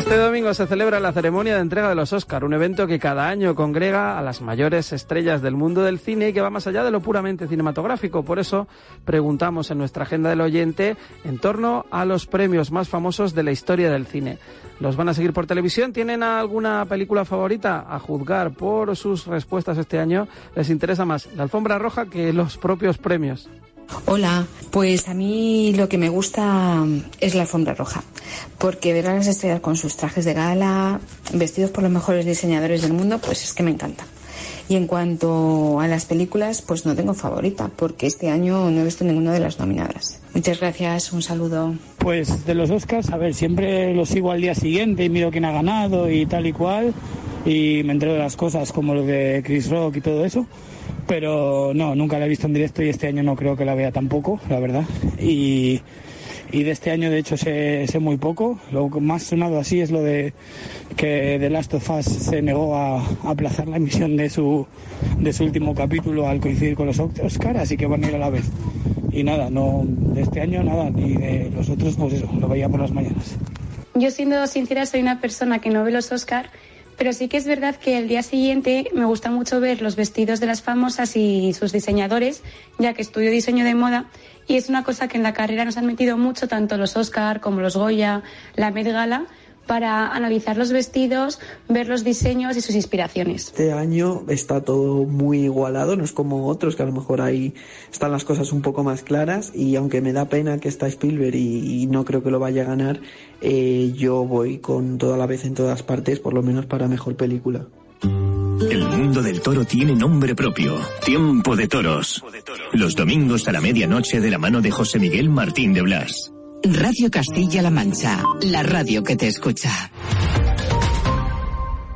Este domingo se celebra la ceremonia de entrega de los Oscar, un evento que cada año congrega a las mayores estrellas del mundo del cine y que va más allá de lo puramente cinematográfico. Por eso preguntamos en nuestra agenda del oyente en torno a los premios más famosos de la historia del cine. ¿Los van a seguir por televisión? ¿Tienen alguna película favorita? A juzgar por sus respuestas este año, les interesa más la alfombra roja que los propios premios. Hola, pues a mí lo que me gusta es la alfombra roja, porque ver a las estrellas con sus trajes de gala, vestidos por los mejores diseñadores del mundo, pues es que me encanta. Y en cuanto a las películas, pues no tengo favorita, porque este año no he visto ninguna de las nominadas. Muchas gracias, un saludo. Pues de los Oscars, a ver, siempre los sigo al día siguiente y miro quién ha ganado y tal y cual, y me entero de las cosas como lo de Chris Rock y todo eso pero no, nunca la he visto en directo y este año no creo que la vea tampoco, la verdad. Y, y de este año de hecho sé, sé, muy poco. Lo más sonado así es lo de que The Last of Us se negó a, aplazar la emisión de su, de su último capítulo al coincidir con los Oscar, así que van a ir a la vez. Y nada, no de este año nada, ni de los otros, pues eso, lo veía por las mañanas. Yo siendo sincera soy una persona que no ve los Oscar pero sí que es verdad que el día siguiente me gusta mucho ver los vestidos de las famosas y sus diseñadores, ya que estudio diseño de moda y es una cosa que en la carrera nos han metido mucho tanto los Oscar como los Goya, la Met Gala para analizar los vestidos, ver los diseños y sus inspiraciones. Este año está todo muy igualado, no es como otros que a lo mejor ahí están las cosas un poco más claras y aunque me da pena que está Spielberg y, no creo que lo vaya a ganar, eh, yo voy con toda la vez en todas partes, por lo menos para mejor película. El mundo del toro tiene nombre propio. Tiempo de toros. Los domingos a la medianoche de la mano de José Miguel Martín de Blas. Radio Castilla-La Mancha, la radio que te escucha.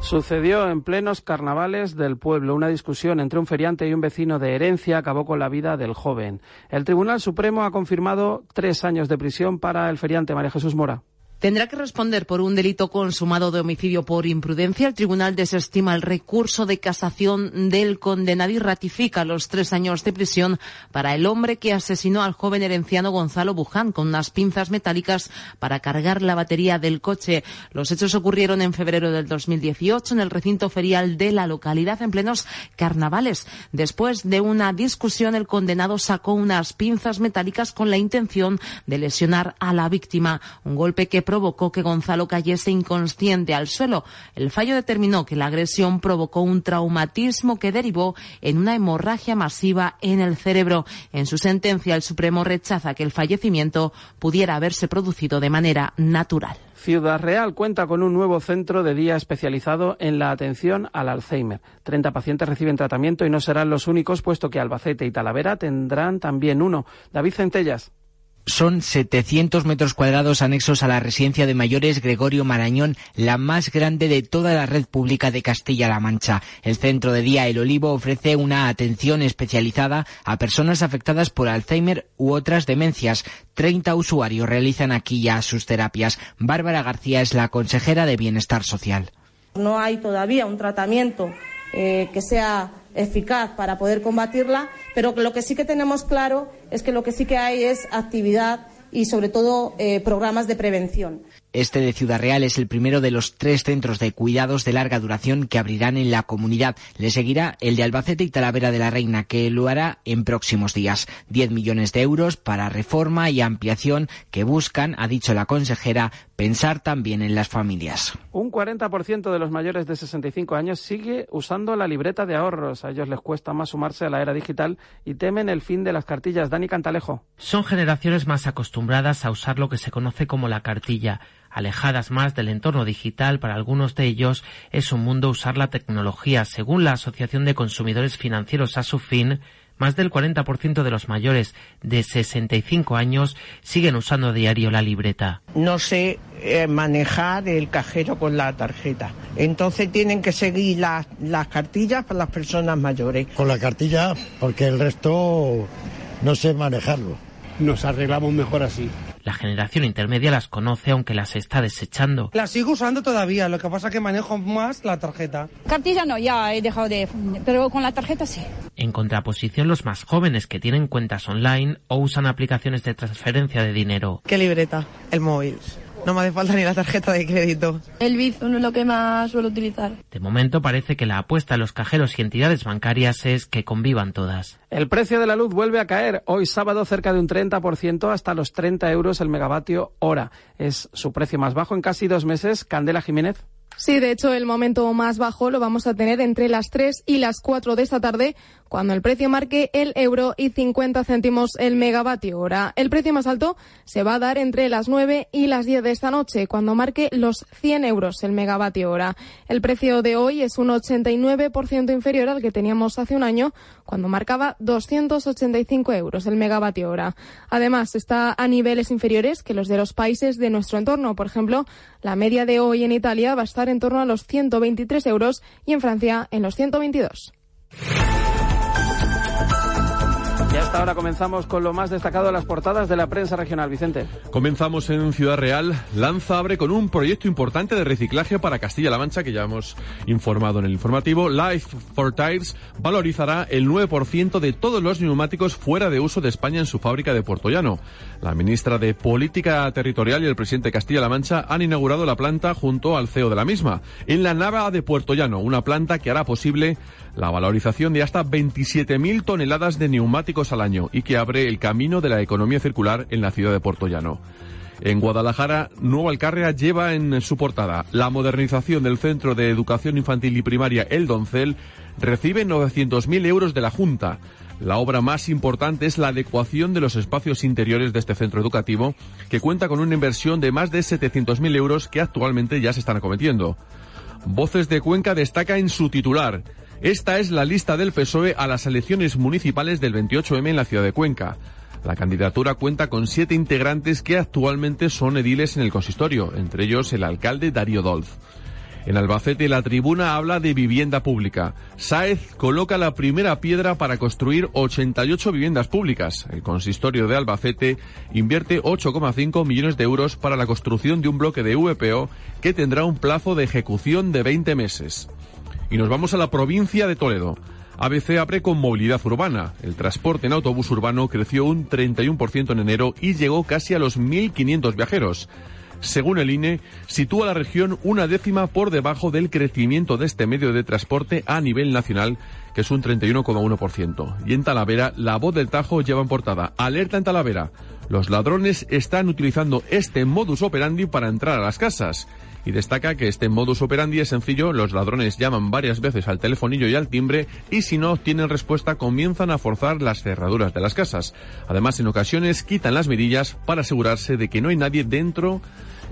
Sucedió en plenos carnavales del pueblo. Una discusión entre un feriante y un vecino de herencia acabó con la vida del joven. El Tribunal Supremo ha confirmado tres años de prisión para el feriante María Jesús Mora. Tendrá que responder por un delito consumado de homicidio por imprudencia. El tribunal desestima el recurso de casación del condenado y ratifica los tres años de prisión para el hombre que asesinó al joven herenciano Gonzalo Buján con unas pinzas metálicas para cargar la batería del coche. Los hechos ocurrieron en febrero del 2018 en el recinto ferial de la localidad en plenos carnavales. Después de una discusión, el condenado sacó unas pinzas metálicas con la intención de lesionar a la víctima. Un golpe que provocó que Gonzalo cayese inconsciente al suelo. El fallo determinó que la agresión provocó un traumatismo que derivó en una hemorragia masiva en el cerebro. En su sentencia, el Supremo rechaza que el fallecimiento pudiera haberse producido de manera natural. Ciudad Real cuenta con un nuevo centro de día especializado en la atención al Alzheimer. 30 pacientes reciben tratamiento y no serán los únicos, puesto que Albacete y Talavera tendrán también uno. David Centellas. Son 700 metros cuadrados anexos a la residencia de mayores Gregorio Marañón, la más grande de toda la red pública de Castilla-La Mancha. El centro de día El Olivo ofrece una atención especializada a personas afectadas por Alzheimer u otras demencias. 30 usuarios realizan aquí ya sus terapias. Bárbara García es la consejera de Bienestar Social. No hay todavía un tratamiento eh, que sea eficaz para poder combatirla, pero lo que sí que tenemos claro es que lo que sí que hay es actividad y sobre todo eh, programas de prevención. Este de Ciudad Real es el primero de los tres centros de cuidados de larga duración que abrirán en la comunidad. Le seguirá el de Albacete y Talavera de la Reina, que lo hará en próximos días. Diez millones de euros para reforma y ampliación que buscan, ha dicho la consejera, pensar también en las familias. Un 40% de los mayores de 65 años sigue usando la libreta de ahorros. A ellos les cuesta más sumarse a la era digital y temen el fin de las cartillas. Dani Cantalejo. Son generaciones más acostumbradas a usar lo que se conoce como la cartilla alejadas más del entorno digital, para algunos de ellos es un mundo usar la tecnología. Según la Asociación de Consumidores Financieros a su fin, más del 40% de los mayores de 65 años siguen usando a diario la libreta. No sé eh, manejar el cajero con la tarjeta. Entonces tienen que seguir las, las cartillas para las personas mayores. Con la cartilla, porque el resto no sé manejarlo. Nos arreglamos mejor así. La generación intermedia las conoce aunque las está desechando. Las sigo usando todavía, lo que pasa es que manejo más la tarjeta. Cartilla no, ya he dejado de... pero con la tarjeta sí. En contraposición, los más jóvenes que tienen cuentas online o usan aplicaciones de transferencia de dinero. ¿Qué libreta? El móvil. No me hace falta ni la tarjeta de crédito. El Bizum es lo que más suelo utilizar. De momento parece que la apuesta a los cajeros y entidades bancarias es que convivan todas. El precio de la luz vuelve a caer. Hoy sábado cerca de un 30% hasta los 30 euros el megavatio hora. Es su precio más bajo en casi dos meses. Candela Jiménez. Sí, de hecho, el momento más bajo lo vamos a tener entre las 3 y las 4 de esta tarde, cuando el precio marque el euro y 50 céntimos el megavatio hora. El precio más alto se va a dar entre las 9 y las 10 de esta noche, cuando marque los 100 euros el megavatio hora. El precio de hoy es un 89% inferior al que teníamos hace un año, cuando marcaba 285 euros el megavatio hora. Además, está a niveles inferiores que los de los países de nuestro entorno. Por ejemplo, la media de hoy en Italia va a estar en torno a los 123 euros y en Francia en los 122. Y hasta ahora comenzamos con lo más destacado de las portadas de la prensa regional. Vicente. Comenzamos en Ciudad Real. Lanza abre con un proyecto importante de reciclaje para Castilla-La Mancha, que ya hemos informado en el informativo. Life for Tires valorizará el 9% de todos los neumáticos fuera de uso de España en su fábrica de Puerto Llano. La ministra de Política Territorial y el presidente de Castilla-La Mancha han inaugurado la planta junto al CEO de la misma, en la Nava de Puerto Llano, una planta que hará posible la valorización de hasta 27.000 toneladas de neumáticos al año y que abre el camino de la economía circular en la ciudad de Puerto Llano. En Guadalajara, Nueva Alcarria lleva en su portada la modernización del Centro de Educación Infantil y Primaria El Doncel recibe 900.000 euros de la Junta. La obra más importante es la adecuación de los espacios interiores de este centro educativo, que cuenta con una inversión de más de 700.000 euros que actualmente ya se están acometiendo. Voces de Cuenca destaca en su titular. Esta es la lista del PSOE a las elecciones municipales del 28M en la ciudad de Cuenca. La candidatura cuenta con siete integrantes que actualmente son ediles en el consistorio, entre ellos el alcalde Darío Dolz. En Albacete la tribuna habla de vivienda pública. Sáez coloca la primera piedra para construir 88 viviendas públicas. El consistorio de Albacete invierte 8,5 millones de euros para la construcción de un bloque de VPO que tendrá un plazo de ejecución de 20 meses. Y nos vamos a la provincia de Toledo. ABC abre con movilidad urbana. El transporte en autobús urbano creció un 31% en enero y llegó casi a los 1.500 viajeros. Según el INE, sitúa la región una décima por debajo del crecimiento de este medio de transporte a nivel nacional, que es un 31,1%. Y en Talavera, la voz del Tajo lleva en portada, alerta en Talavera. Los ladrones están utilizando este modus operandi para entrar a las casas y destaca que este modus operandi es sencillo, los ladrones llaman varias veces al telefonillo y al timbre y si no obtienen respuesta comienzan a forzar las cerraduras de las casas. Además, en ocasiones quitan las mirillas para asegurarse de que no hay nadie dentro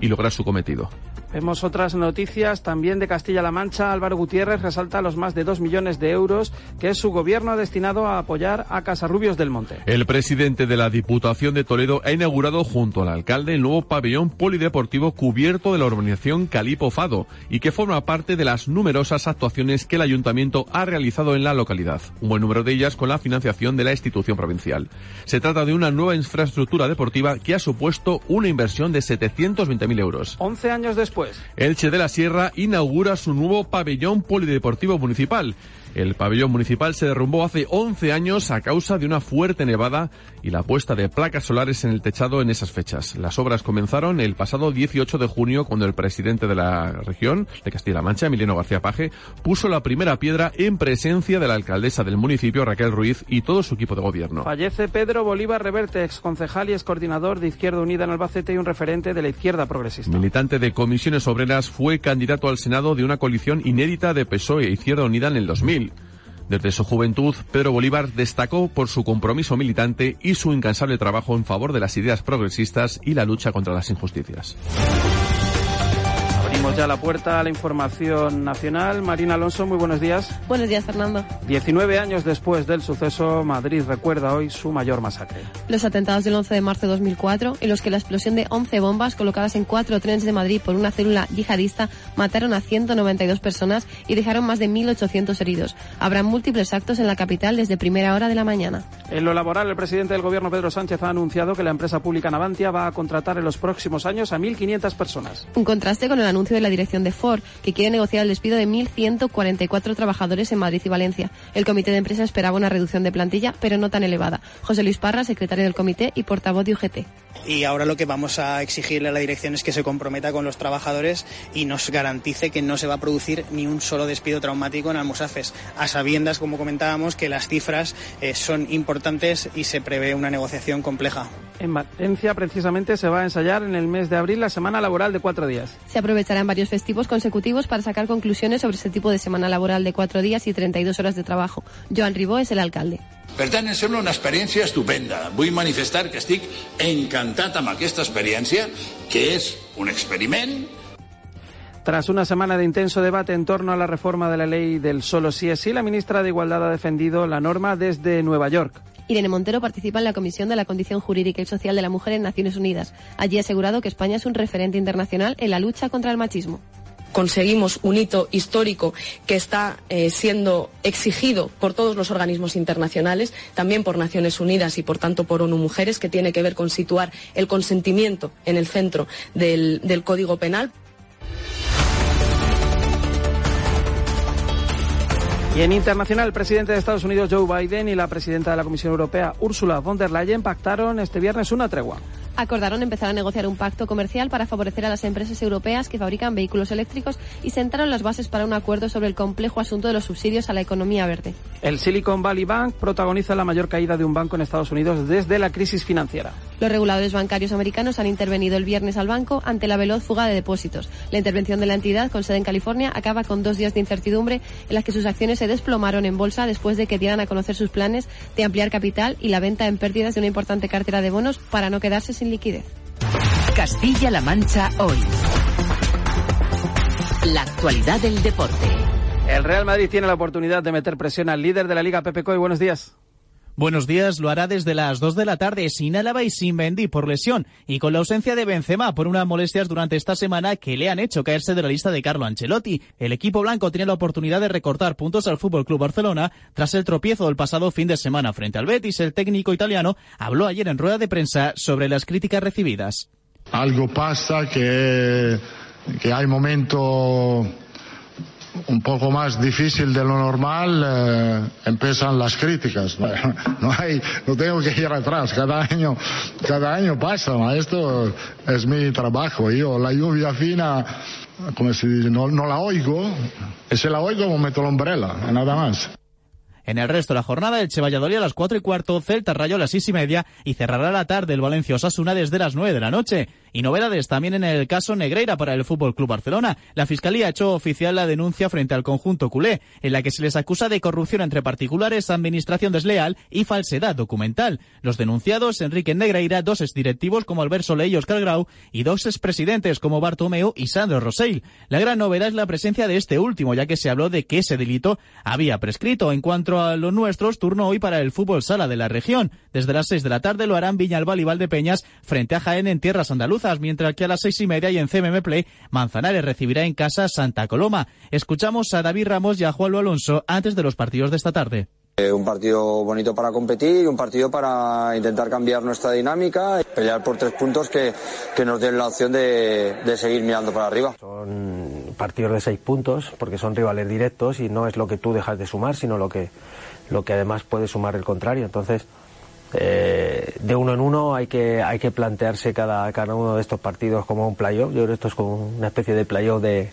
y lograr su cometido. Vemos otras noticias también de Castilla-La Mancha. Álvaro Gutiérrez resalta los más de dos millones de euros que su gobierno ha destinado a apoyar a Casarrubios del Monte. El presidente de la Diputación de Toledo ha inaugurado junto al alcalde el nuevo pabellón polideportivo cubierto de la urbanización Calipo Fado y que forma parte de las numerosas actuaciones que el ayuntamiento ha realizado en la localidad, un buen número de ellas con la financiación de la institución provincial. Se trata de una nueva infraestructura deportiva que ha supuesto una inversión de 720.000 euros. 11 años después Elche de la Sierra inaugura su nuevo pabellón polideportivo municipal. El pabellón municipal se derrumbó hace 11 años a causa de una fuerte nevada y la puesta de placas solares en el techado en esas fechas. Las obras comenzaron el pasado 18 de junio cuando el presidente de la región de Castilla-La Mancha, Emiliano García Paje, puso la primera piedra en presencia de la alcaldesa del municipio, Raquel Ruiz, y todo su equipo de gobierno. Fallece Pedro Bolívar Reverte, ex concejal y ex coordinador de Izquierda Unida en Albacete y un referente de la izquierda progresista. Militante de comisiones obreras, fue candidato al Senado de una coalición inédita de PSOE e Izquierda Unida en el 2000. Desde su juventud, Pedro Bolívar destacó por su compromiso militante y su incansable trabajo en favor de las ideas progresistas y la lucha contra las injusticias Abrimos ya la puerta a la información nacional. Marina Alonso, muy buenos días. Buenos días, Fernando. 19 años después del suceso, Madrid recuerda hoy su mayor masacre. Los atentados del 11 de marzo de 2004, en los que la explosión de 11 bombas colocadas en cuatro trenes de Madrid por una célula yihadista mataron a 192 personas y dejaron más de 1.800 heridos. Habrá múltiples actos en la capital desde primera hora de la mañana. En lo laboral, el presidente del gobierno, Pedro Sánchez, ha anunciado que la empresa pública Navantia va a contratar en los próximos años a 1.500 personas. Un contraste con el anuncio de la dirección de Ford, que quiere negociar el despido de 1.144 trabajadores en Madrid y Valencia. El comité de empresa esperaba una reducción de plantilla, pero no tan elevada. José Luis Parra, secretario del comité y portavoz de UGT. Y ahora lo que vamos a exigirle a la dirección es que se comprometa con los trabajadores y nos garantice que no se va a producir ni un solo despido traumático en Almusafes, a sabiendas, como comentábamos, que las cifras eh, son importantes y se prevé una negociación compleja. En Valencia, precisamente, se va a ensayar en el mes de abril la semana laboral de cuatro días. Se varios festivos consecutivos para sacar conclusiones sobre este tipo de semana laboral de cuatro días y 32 horas de trabajo. Joan Ribó es el alcalde. Per tant, em sembla una experiència estupenda. Vull manifestar que estic encantat amb aquesta experiència, que és un experiment Tras una semana de intenso debate en torno a la reforma de la ley del solo sí es sí, la ministra de Igualdad ha defendido la norma desde Nueva York. Irene Montero participa en la Comisión de la Condición Jurídica y Social de la Mujer en Naciones Unidas. Allí ha asegurado que España es un referente internacional en la lucha contra el machismo conseguimos un hito histórico que está eh, siendo exigido por todos los organismos internacionales, también por Naciones Unidas y por tanto por ONU Mujeres, que tiene que ver con situar el consentimiento en el centro del, del Código Penal. Y en internacional, el presidente de Estados Unidos Joe Biden y la presidenta de la Comisión Europea Ursula von der Leyen pactaron este viernes una tregua acordaron empezar a negociar un pacto comercial para favorecer a las empresas europeas que fabrican vehículos eléctricos y sentaron las bases para un acuerdo sobre el complejo asunto de los subsidios a la economía verde. El Silicon Valley Bank protagoniza la mayor caída de un banco en Estados Unidos desde la crisis financiera. Los reguladores bancarios americanos han intervenido el viernes al banco ante la veloz fuga de depósitos. La intervención de la entidad, con sede en California, acaba con dos días de incertidumbre en las que sus acciones se desplomaron en bolsa después de que dieran a conocer sus planes de ampliar capital y la venta en pérdidas de una importante cartera de bonos para no quedarse sin liquidez. Castilla-La Mancha hoy. La actualidad del deporte. El Real Madrid tiene la oportunidad de meter presión al líder de la Liga, Pepe Coy. Buenos días. Buenos días, lo hará desde las 2 de la tarde sin Álava y sin Mendy por lesión y con la ausencia de Benzema por unas molestias durante esta semana que le han hecho caerse de la lista de Carlo Ancelotti. El equipo blanco tiene la oportunidad de recortar puntos al Fútbol Club Barcelona tras el tropiezo del pasado fin de semana frente al Betis. El técnico italiano habló ayer en rueda de prensa sobre las críticas recibidas. Algo pasa que que hay momento un poco más difícil de lo normal, eh, empiezan las críticas. No hay, no tengo que ir atrás. Cada año, cada año pasa. Esto es mi trabajo. Yo la lluvia fina, como se dice, no, no la oigo. Si la oigo, meto la umbrella, nada más. En el resto de la jornada, el Che Valladolid a las cuatro y cuarto, Celta Rayo a las seis y media y cerrará la tarde el Valencia Osasuna desde las nueve de la noche. Y novedades también en el caso Negreira para el Fútbol Club Barcelona. La Fiscalía ha hecho oficial la denuncia frente al conjunto culé, en la que se les acusa de corrupción entre particulares, administración desleal y falsedad documental. Los denunciados, Enrique Negreira, dos exdirectivos como Albert Soleil y Oscar Grau, y dos expresidentes como Bartomeu y Sandro Rosell. La gran novedad es la presencia de este último, ya que se habló de que ese delito había prescrito. En cuanto a los nuestros, turno hoy para el fútbol sala de la región. Desde las seis de la tarde lo harán Viñalbal y Valdepeñas frente a Jaén en tierras andaluzas, mientras que a las seis y media y en CMM Play, Manzanares recibirá en casa Santa Coloma. Escuchamos a David Ramos y a Juan Alonso antes de los partidos de esta tarde. Eh, un partido bonito para competir y un partido para intentar cambiar nuestra dinámica, y pelear por tres puntos que, que nos den la opción de, de, seguir mirando para arriba. Son partidos de seis puntos porque son rivales directos y no es lo que tú dejas de sumar, sino lo que, lo que además puede sumar el contrario. Entonces, eh, de uno en uno hay que, hay que plantearse cada, cada uno de estos partidos como un playoff. Yo creo que esto es como una especie de playoff de,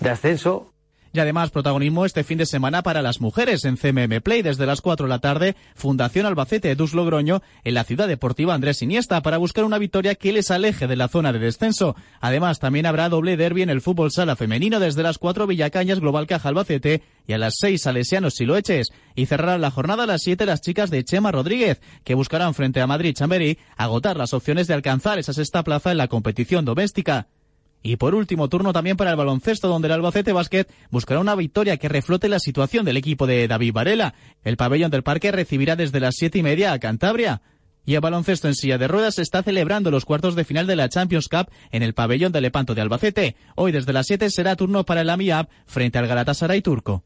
de ascenso. Y además protagonismo este fin de semana para las mujeres en CMM Play desde las 4 de la tarde, Fundación Albacete Dus Logroño en la ciudad deportiva Andrés Iniesta para buscar una victoria que les aleje de la zona de descenso. Además también habrá doble derby en el fútbol sala femenino desde las 4 Villacañas Global Caja Albacete y a las 6 Salesianos Siloeches. Y cerrarán la jornada a las 7 las chicas de Chema Rodríguez que buscarán frente a Madrid Chamberí agotar las opciones de alcanzar esa sexta plaza en la competición doméstica. Y por último, turno también para el baloncesto, donde el Albacete Basket buscará una victoria que reflote la situación del equipo de David Varela. El pabellón del parque recibirá desde las siete y media a Cantabria. Y el baloncesto en silla de ruedas está celebrando los cuartos de final de la Champions Cup en el pabellón de Lepanto de Albacete. Hoy desde las 7 será turno para el AMIAB frente al Galatasaray turco.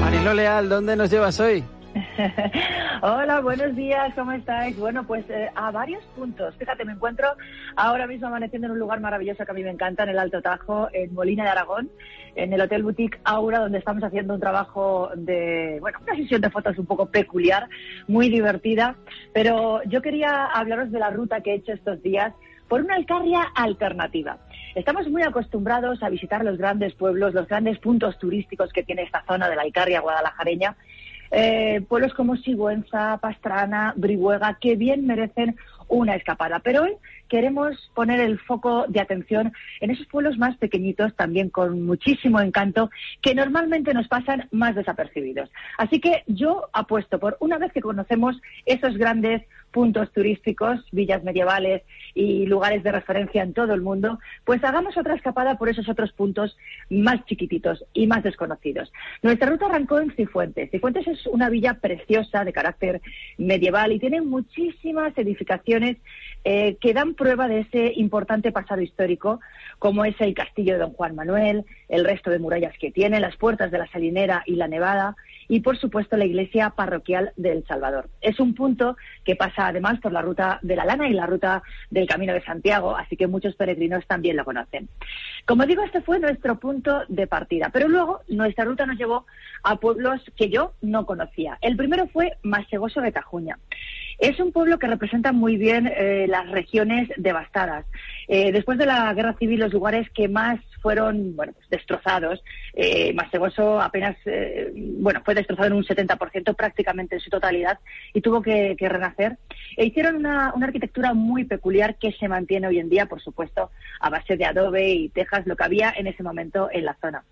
Marilo Leal, ¿dónde nos llevas hoy? Hola, buenos días, ¿cómo estáis? Bueno, pues eh, a varios puntos. Fíjate, me encuentro ahora mismo amaneciendo en un lugar maravilloso que a mí me encanta, en el Alto Tajo, en Molina de Aragón, en el Hotel Boutique Aura, donde estamos haciendo un trabajo de, bueno, una sesión de fotos un poco peculiar, muy divertida. Pero yo quería hablaros de la ruta que he hecho estos días por una Alcarria alternativa. Estamos muy acostumbrados a visitar los grandes pueblos, los grandes puntos turísticos que tiene esta zona de la Alcarria guadalajareña, eh, pueblos como Sigüenza, Pastrana, Brihuega, que bien merecen una escapada. Pero hoy queremos poner el foco de atención en esos pueblos más pequeñitos, también con muchísimo encanto, que normalmente nos pasan más desapercibidos. Así que yo apuesto por, una vez que conocemos esos grandes puntos turísticos, villas medievales y lugares de referencia en todo el mundo, pues hagamos otra escapada por esos otros puntos más chiquititos y más desconocidos. Nuestra ruta arrancó en Cifuentes. Cifuentes es una villa preciosa de carácter medieval y tiene muchísimas edificaciones eh, que dan prueba de ese importante pasado histórico, como es el castillo de Don Juan Manuel, el resto de murallas que tiene, las puertas de la Salinera y la Nevada, y por supuesto la iglesia parroquial del Salvador. Es un punto que pasa además por la ruta de la Lana y la ruta del Camino de Santiago, así que muchos peregrinos también lo conocen. Como digo, este fue nuestro punto de partida, pero luego nuestra ruta nos llevó a pueblos que yo no conocía. El primero fue Masegoso de Tajuña. Es un pueblo que representa muy bien eh, las regiones devastadas. Eh, después de la guerra civil, los lugares que más fueron bueno, pues destrozados, eh, apenas eh, bueno, fue destrozado en un 70% prácticamente en su totalidad y tuvo que, que renacer. E hicieron una, una, arquitectura muy peculiar que se mantiene hoy en día, por supuesto, a base de adobe y tejas, lo que había en ese momento en la zona.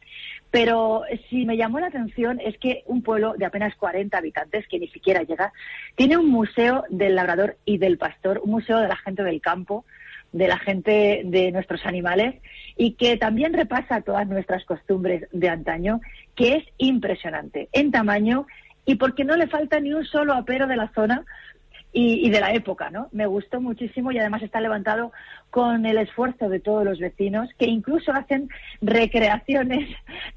Pero si me llamó la atención es que un pueblo de apenas 40 habitantes, que ni siquiera llega, tiene un museo del labrador y del pastor, un museo de la gente del campo, de la gente de nuestros animales y que también repasa todas nuestras costumbres de antaño, que es impresionante en tamaño y porque no le falta ni un solo apero de la zona y, y, de la época, ¿no? Me gustó muchísimo y además está levantado con el esfuerzo de todos los vecinos que incluso hacen recreaciones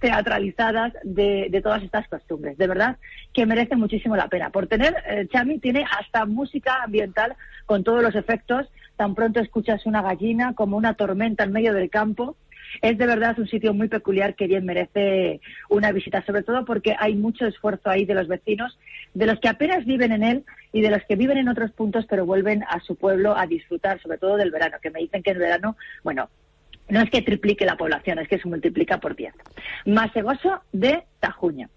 teatralizadas de, de todas estas costumbres. De verdad que merece muchísimo la pena. Por tener, eh, Chami tiene hasta música ambiental con todos los efectos. Tan pronto escuchas una gallina como una tormenta en medio del campo es de verdad un sitio muy peculiar que bien merece una visita, sobre todo porque hay mucho esfuerzo ahí de los vecinos, de los que apenas viven en él y de los que viven en otros puntos pero vuelven a su pueblo a disfrutar, sobre todo del verano, que me dicen que en verano, bueno, no es que triplique la población, es que se multiplica por 10. Masegoso de Tajuña.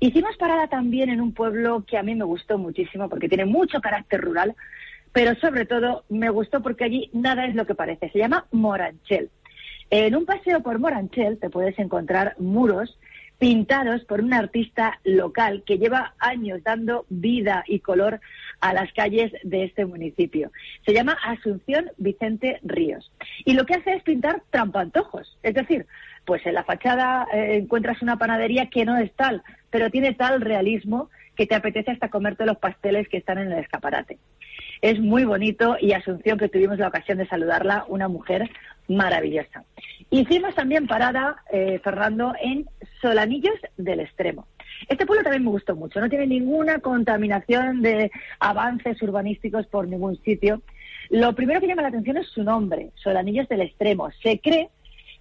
Hicimos parada también en un pueblo que a mí me gustó muchísimo porque tiene mucho carácter rural, pero sobre todo me gustó porque allí nada es lo que parece. Se llama Moranchel. En un paseo por Moranchel te puedes encontrar muros pintados por un artista local que lleva años dando vida y color a las calles de este municipio. Se llama Asunción Vicente Ríos. Y lo que hace es pintar trampantojos. Es decir, pues en la fachada eh, encuentras una panadería que no es tal, pero tiene tal realismo que te apetece hasta comerte los pasteles que están en el escaparate. Es muy bonito y Asunción, que tuvimos la ocasión de saludarla, una mujer maravillosa. Hicimos también parada, eh, Fernando, en Solanillos del Extremo. Este pueblo también me gustó mucho, no tiene ninguna contaminación de avances urbanísticos por ningún sitio. Lo primero que llama la atención es su nombre, Solanillos del Extremo. Se cree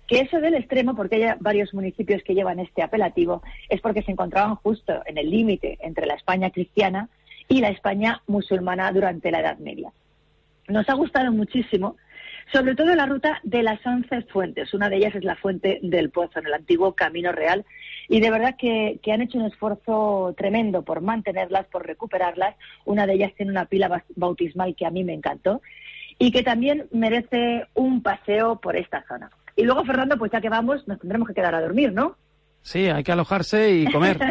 que eso del extremo, porque hay varios municipios que llevan este apelativo, es porque se encontraban justo en el límite entre la España cristiana y la España musulmana durante la Edad Media. Nos ha gustado muchísimo, sobre todo la ruta de las once fuentes. Una de ellas es la fuente del Pozo, en el antiguo Camino Real, y de verdad que, que han hecho un esfuerzo tremendo por mantenerlas, por recuperarlas. Una de ellas tiene una pila bautismal que a mí me encantó y que también merece un paseo por esta zona. Y luego, Fernando, pues ya que vamos, nos tendremos que quedar a dormir, ¿no? Sí, hay que alojarse y comer.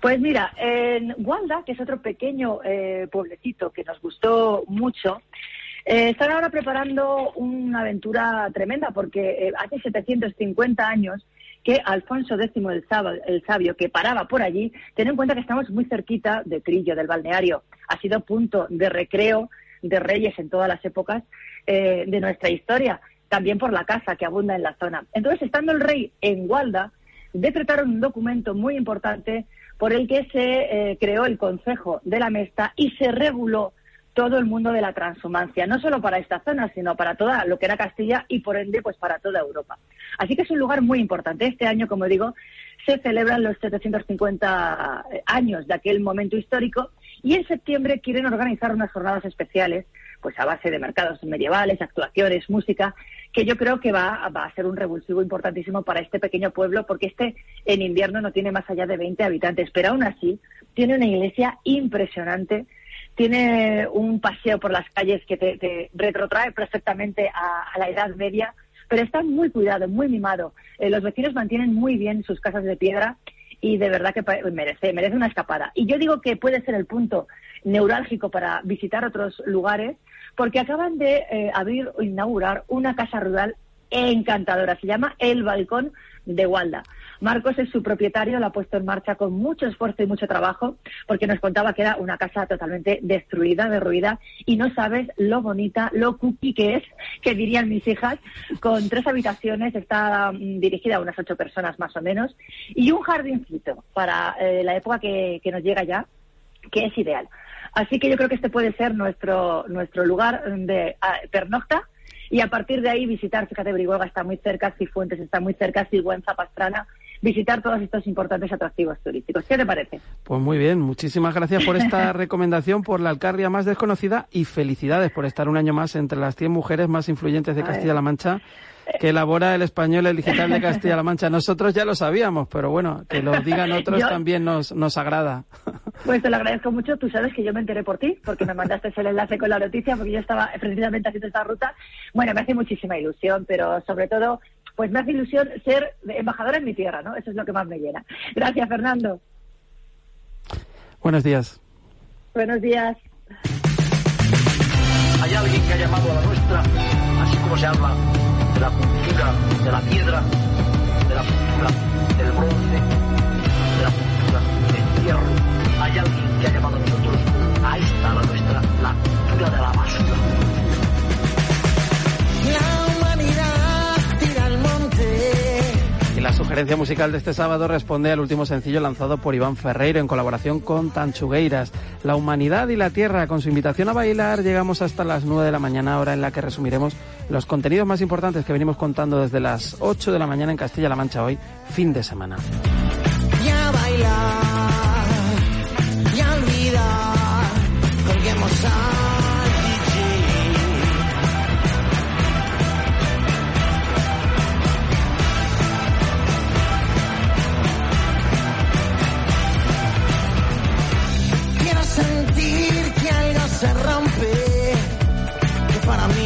Pues mira, en Gualda, que es otro pequeño eh, pueblecito que nos gustó mucho, eh, están ahora preparando una aventura tremenda porque eh, hace 750 años que Alfonso X el, Sab- el Sabio, que paraba por allí, ten en cuenta que estamos muy cerquita de Trillo, del balneario. Ha sido punto de recreo de reyes en todas las épocas eh, de nuestra historia, también por la casa que abunda en la zona. Entonces, estando el rey en Gualda, decretaron un documento muy importante por el que se eh, creó el Consejo de la Mesta y se reguló todo el mundo de la transhumancia, no solo para esta zona, sino para toda lo que era Castilla y por ende pues para toda Europa. Así que es un lugar muy importante. Este año, como digo, se celebran los 750 años de aquel momento histórico y en septiembre quieren organizar unas jornadas especiales, pues a base de mercados medievales, actuaciones, música, que yo creo que va, va a ser un revulsivo importantísimo para este pequeño pueblo, porque este en invierno no tiene más allá de 20 habitantes, pero aún así tiene una iglesia impresionante, tiene un paseo por las calles que te, te retrotrae perfectamente a, la Edad Media, pero está muy cuidado, muy mimado. Eh, los vecinos mantienen muy bien sus casas de piedra y de verdad que merece, merece una escapada. Y yo digo que puede ser el punto neurálgico para visitar otros lugares, porque acaban de eh, abrir o inaugurar una casa rural encantadora. Se llama El Balcón de Gualda. Marcos es su propietario, la ha puesto en marcha con mucho esfuerzo y mucho trabajo, porque nos contaba que era una casa totalmente destruida, derruida, y no sabes lo bonita, lo cookie que es, que dirían mis hijas, con tres habitaciones, está mm, dirigida a unas ocho personas más o menos, y un jardincito para eh, la época que, que nos llega ya, que es ideal. Así que yo creo que este puede ser nuestro, nuestro lugar de pernocta y a partir de ahí visitar, fíjate, Brihuega está muy cerca, Cifuentes está muy cerca, Sigüenza, Pastrana, visitar todos estos importantes atractivos turísticos. ¿Qué te parece? Pues muy bien, muchísimas gracias por esta recomendación, por la Alcarria más desconocida y felicidades por estar un año más entre las 100 mujeres más influyentes de. Castilla-La Mancha que elabora el español, el digital de Castilla-La Mancha. Nosotros ya lo sabíamos, pero bueno, que lo digan otros Yo- también nos, nos agrada. Pues te lo agradezco mucho. Tú sabes que yo me enteré por ti, porque me mandaste el enlace con la noticia, porque yo estaba precisamente haciendo esta ruta. Bueno, me hace muchísima ilusión, pero sobre todo, pues me hace ilusión ser embajadora en mi tierra, ¿no? Eso es lo que más me llena. Gracias, Fernando. Buenos días. Buenos días. Hay alguien que ha llamado a la nuestra, así como se habla de la cultura de la piedra, de la cultura del bronce, de la cultura del hierro. Sugerencia musical de este sábado responde al último sencillo lanzado por Iván Ferreiro en colaboración con Tanchugueiras. La humanidad y la tierra. Con su invitación a bailar llegamos hasta las 9 de la mañana, hora en la que resumiremos los contenidos más importantes que venimos contando desde las 8 de la mañana en Castilla-La Mancha hoy, fin de semana. Se rompe, que para mí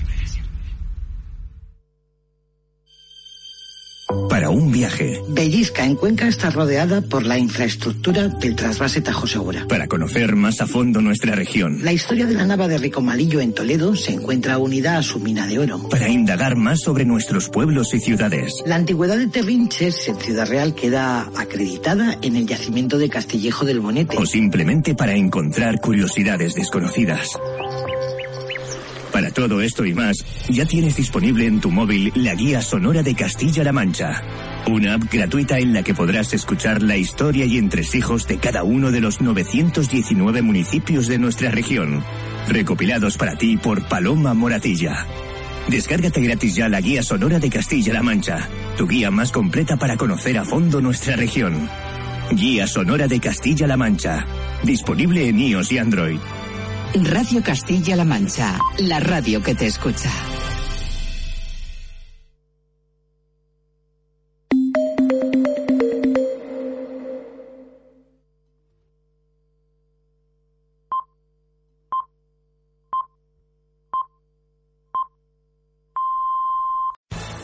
Viaje. Bellisca en Cuenca está rodeada por la infraestructura del trasvase Tajo Segura. Para conocer más a fondo nuestra región. La historia de la nava de Ricomalillo en Toledo se encuentra unida a su mina de oro. Para indagar más sobre nuestros pueblos y ciudades. La antigüedad de Terrinches en Ciudad Real queda acreditada en el yacimiento de Castillejo del Bonete. O simplemente para encontrar curiosidades desconocidas. Para todo esto y más, ya tienes disponible en tu móvil la guía sonora de Castilla-La Mancha. Una app gratuita en la que podrás escuchar la historia y entresijos de cada uno de los 919 municipios de nuestra región, recopilados para ti por Paloma Moratilla. Descárgate gratis ya la guía sonora de Castilla-La Mancha, tu guía más completa para conocer a fondo nuestra región. Guía sonora de Castilla-La Mancha, disponible en iOS y Android. Radio Castilla-La Mancha, la radio que te escucha.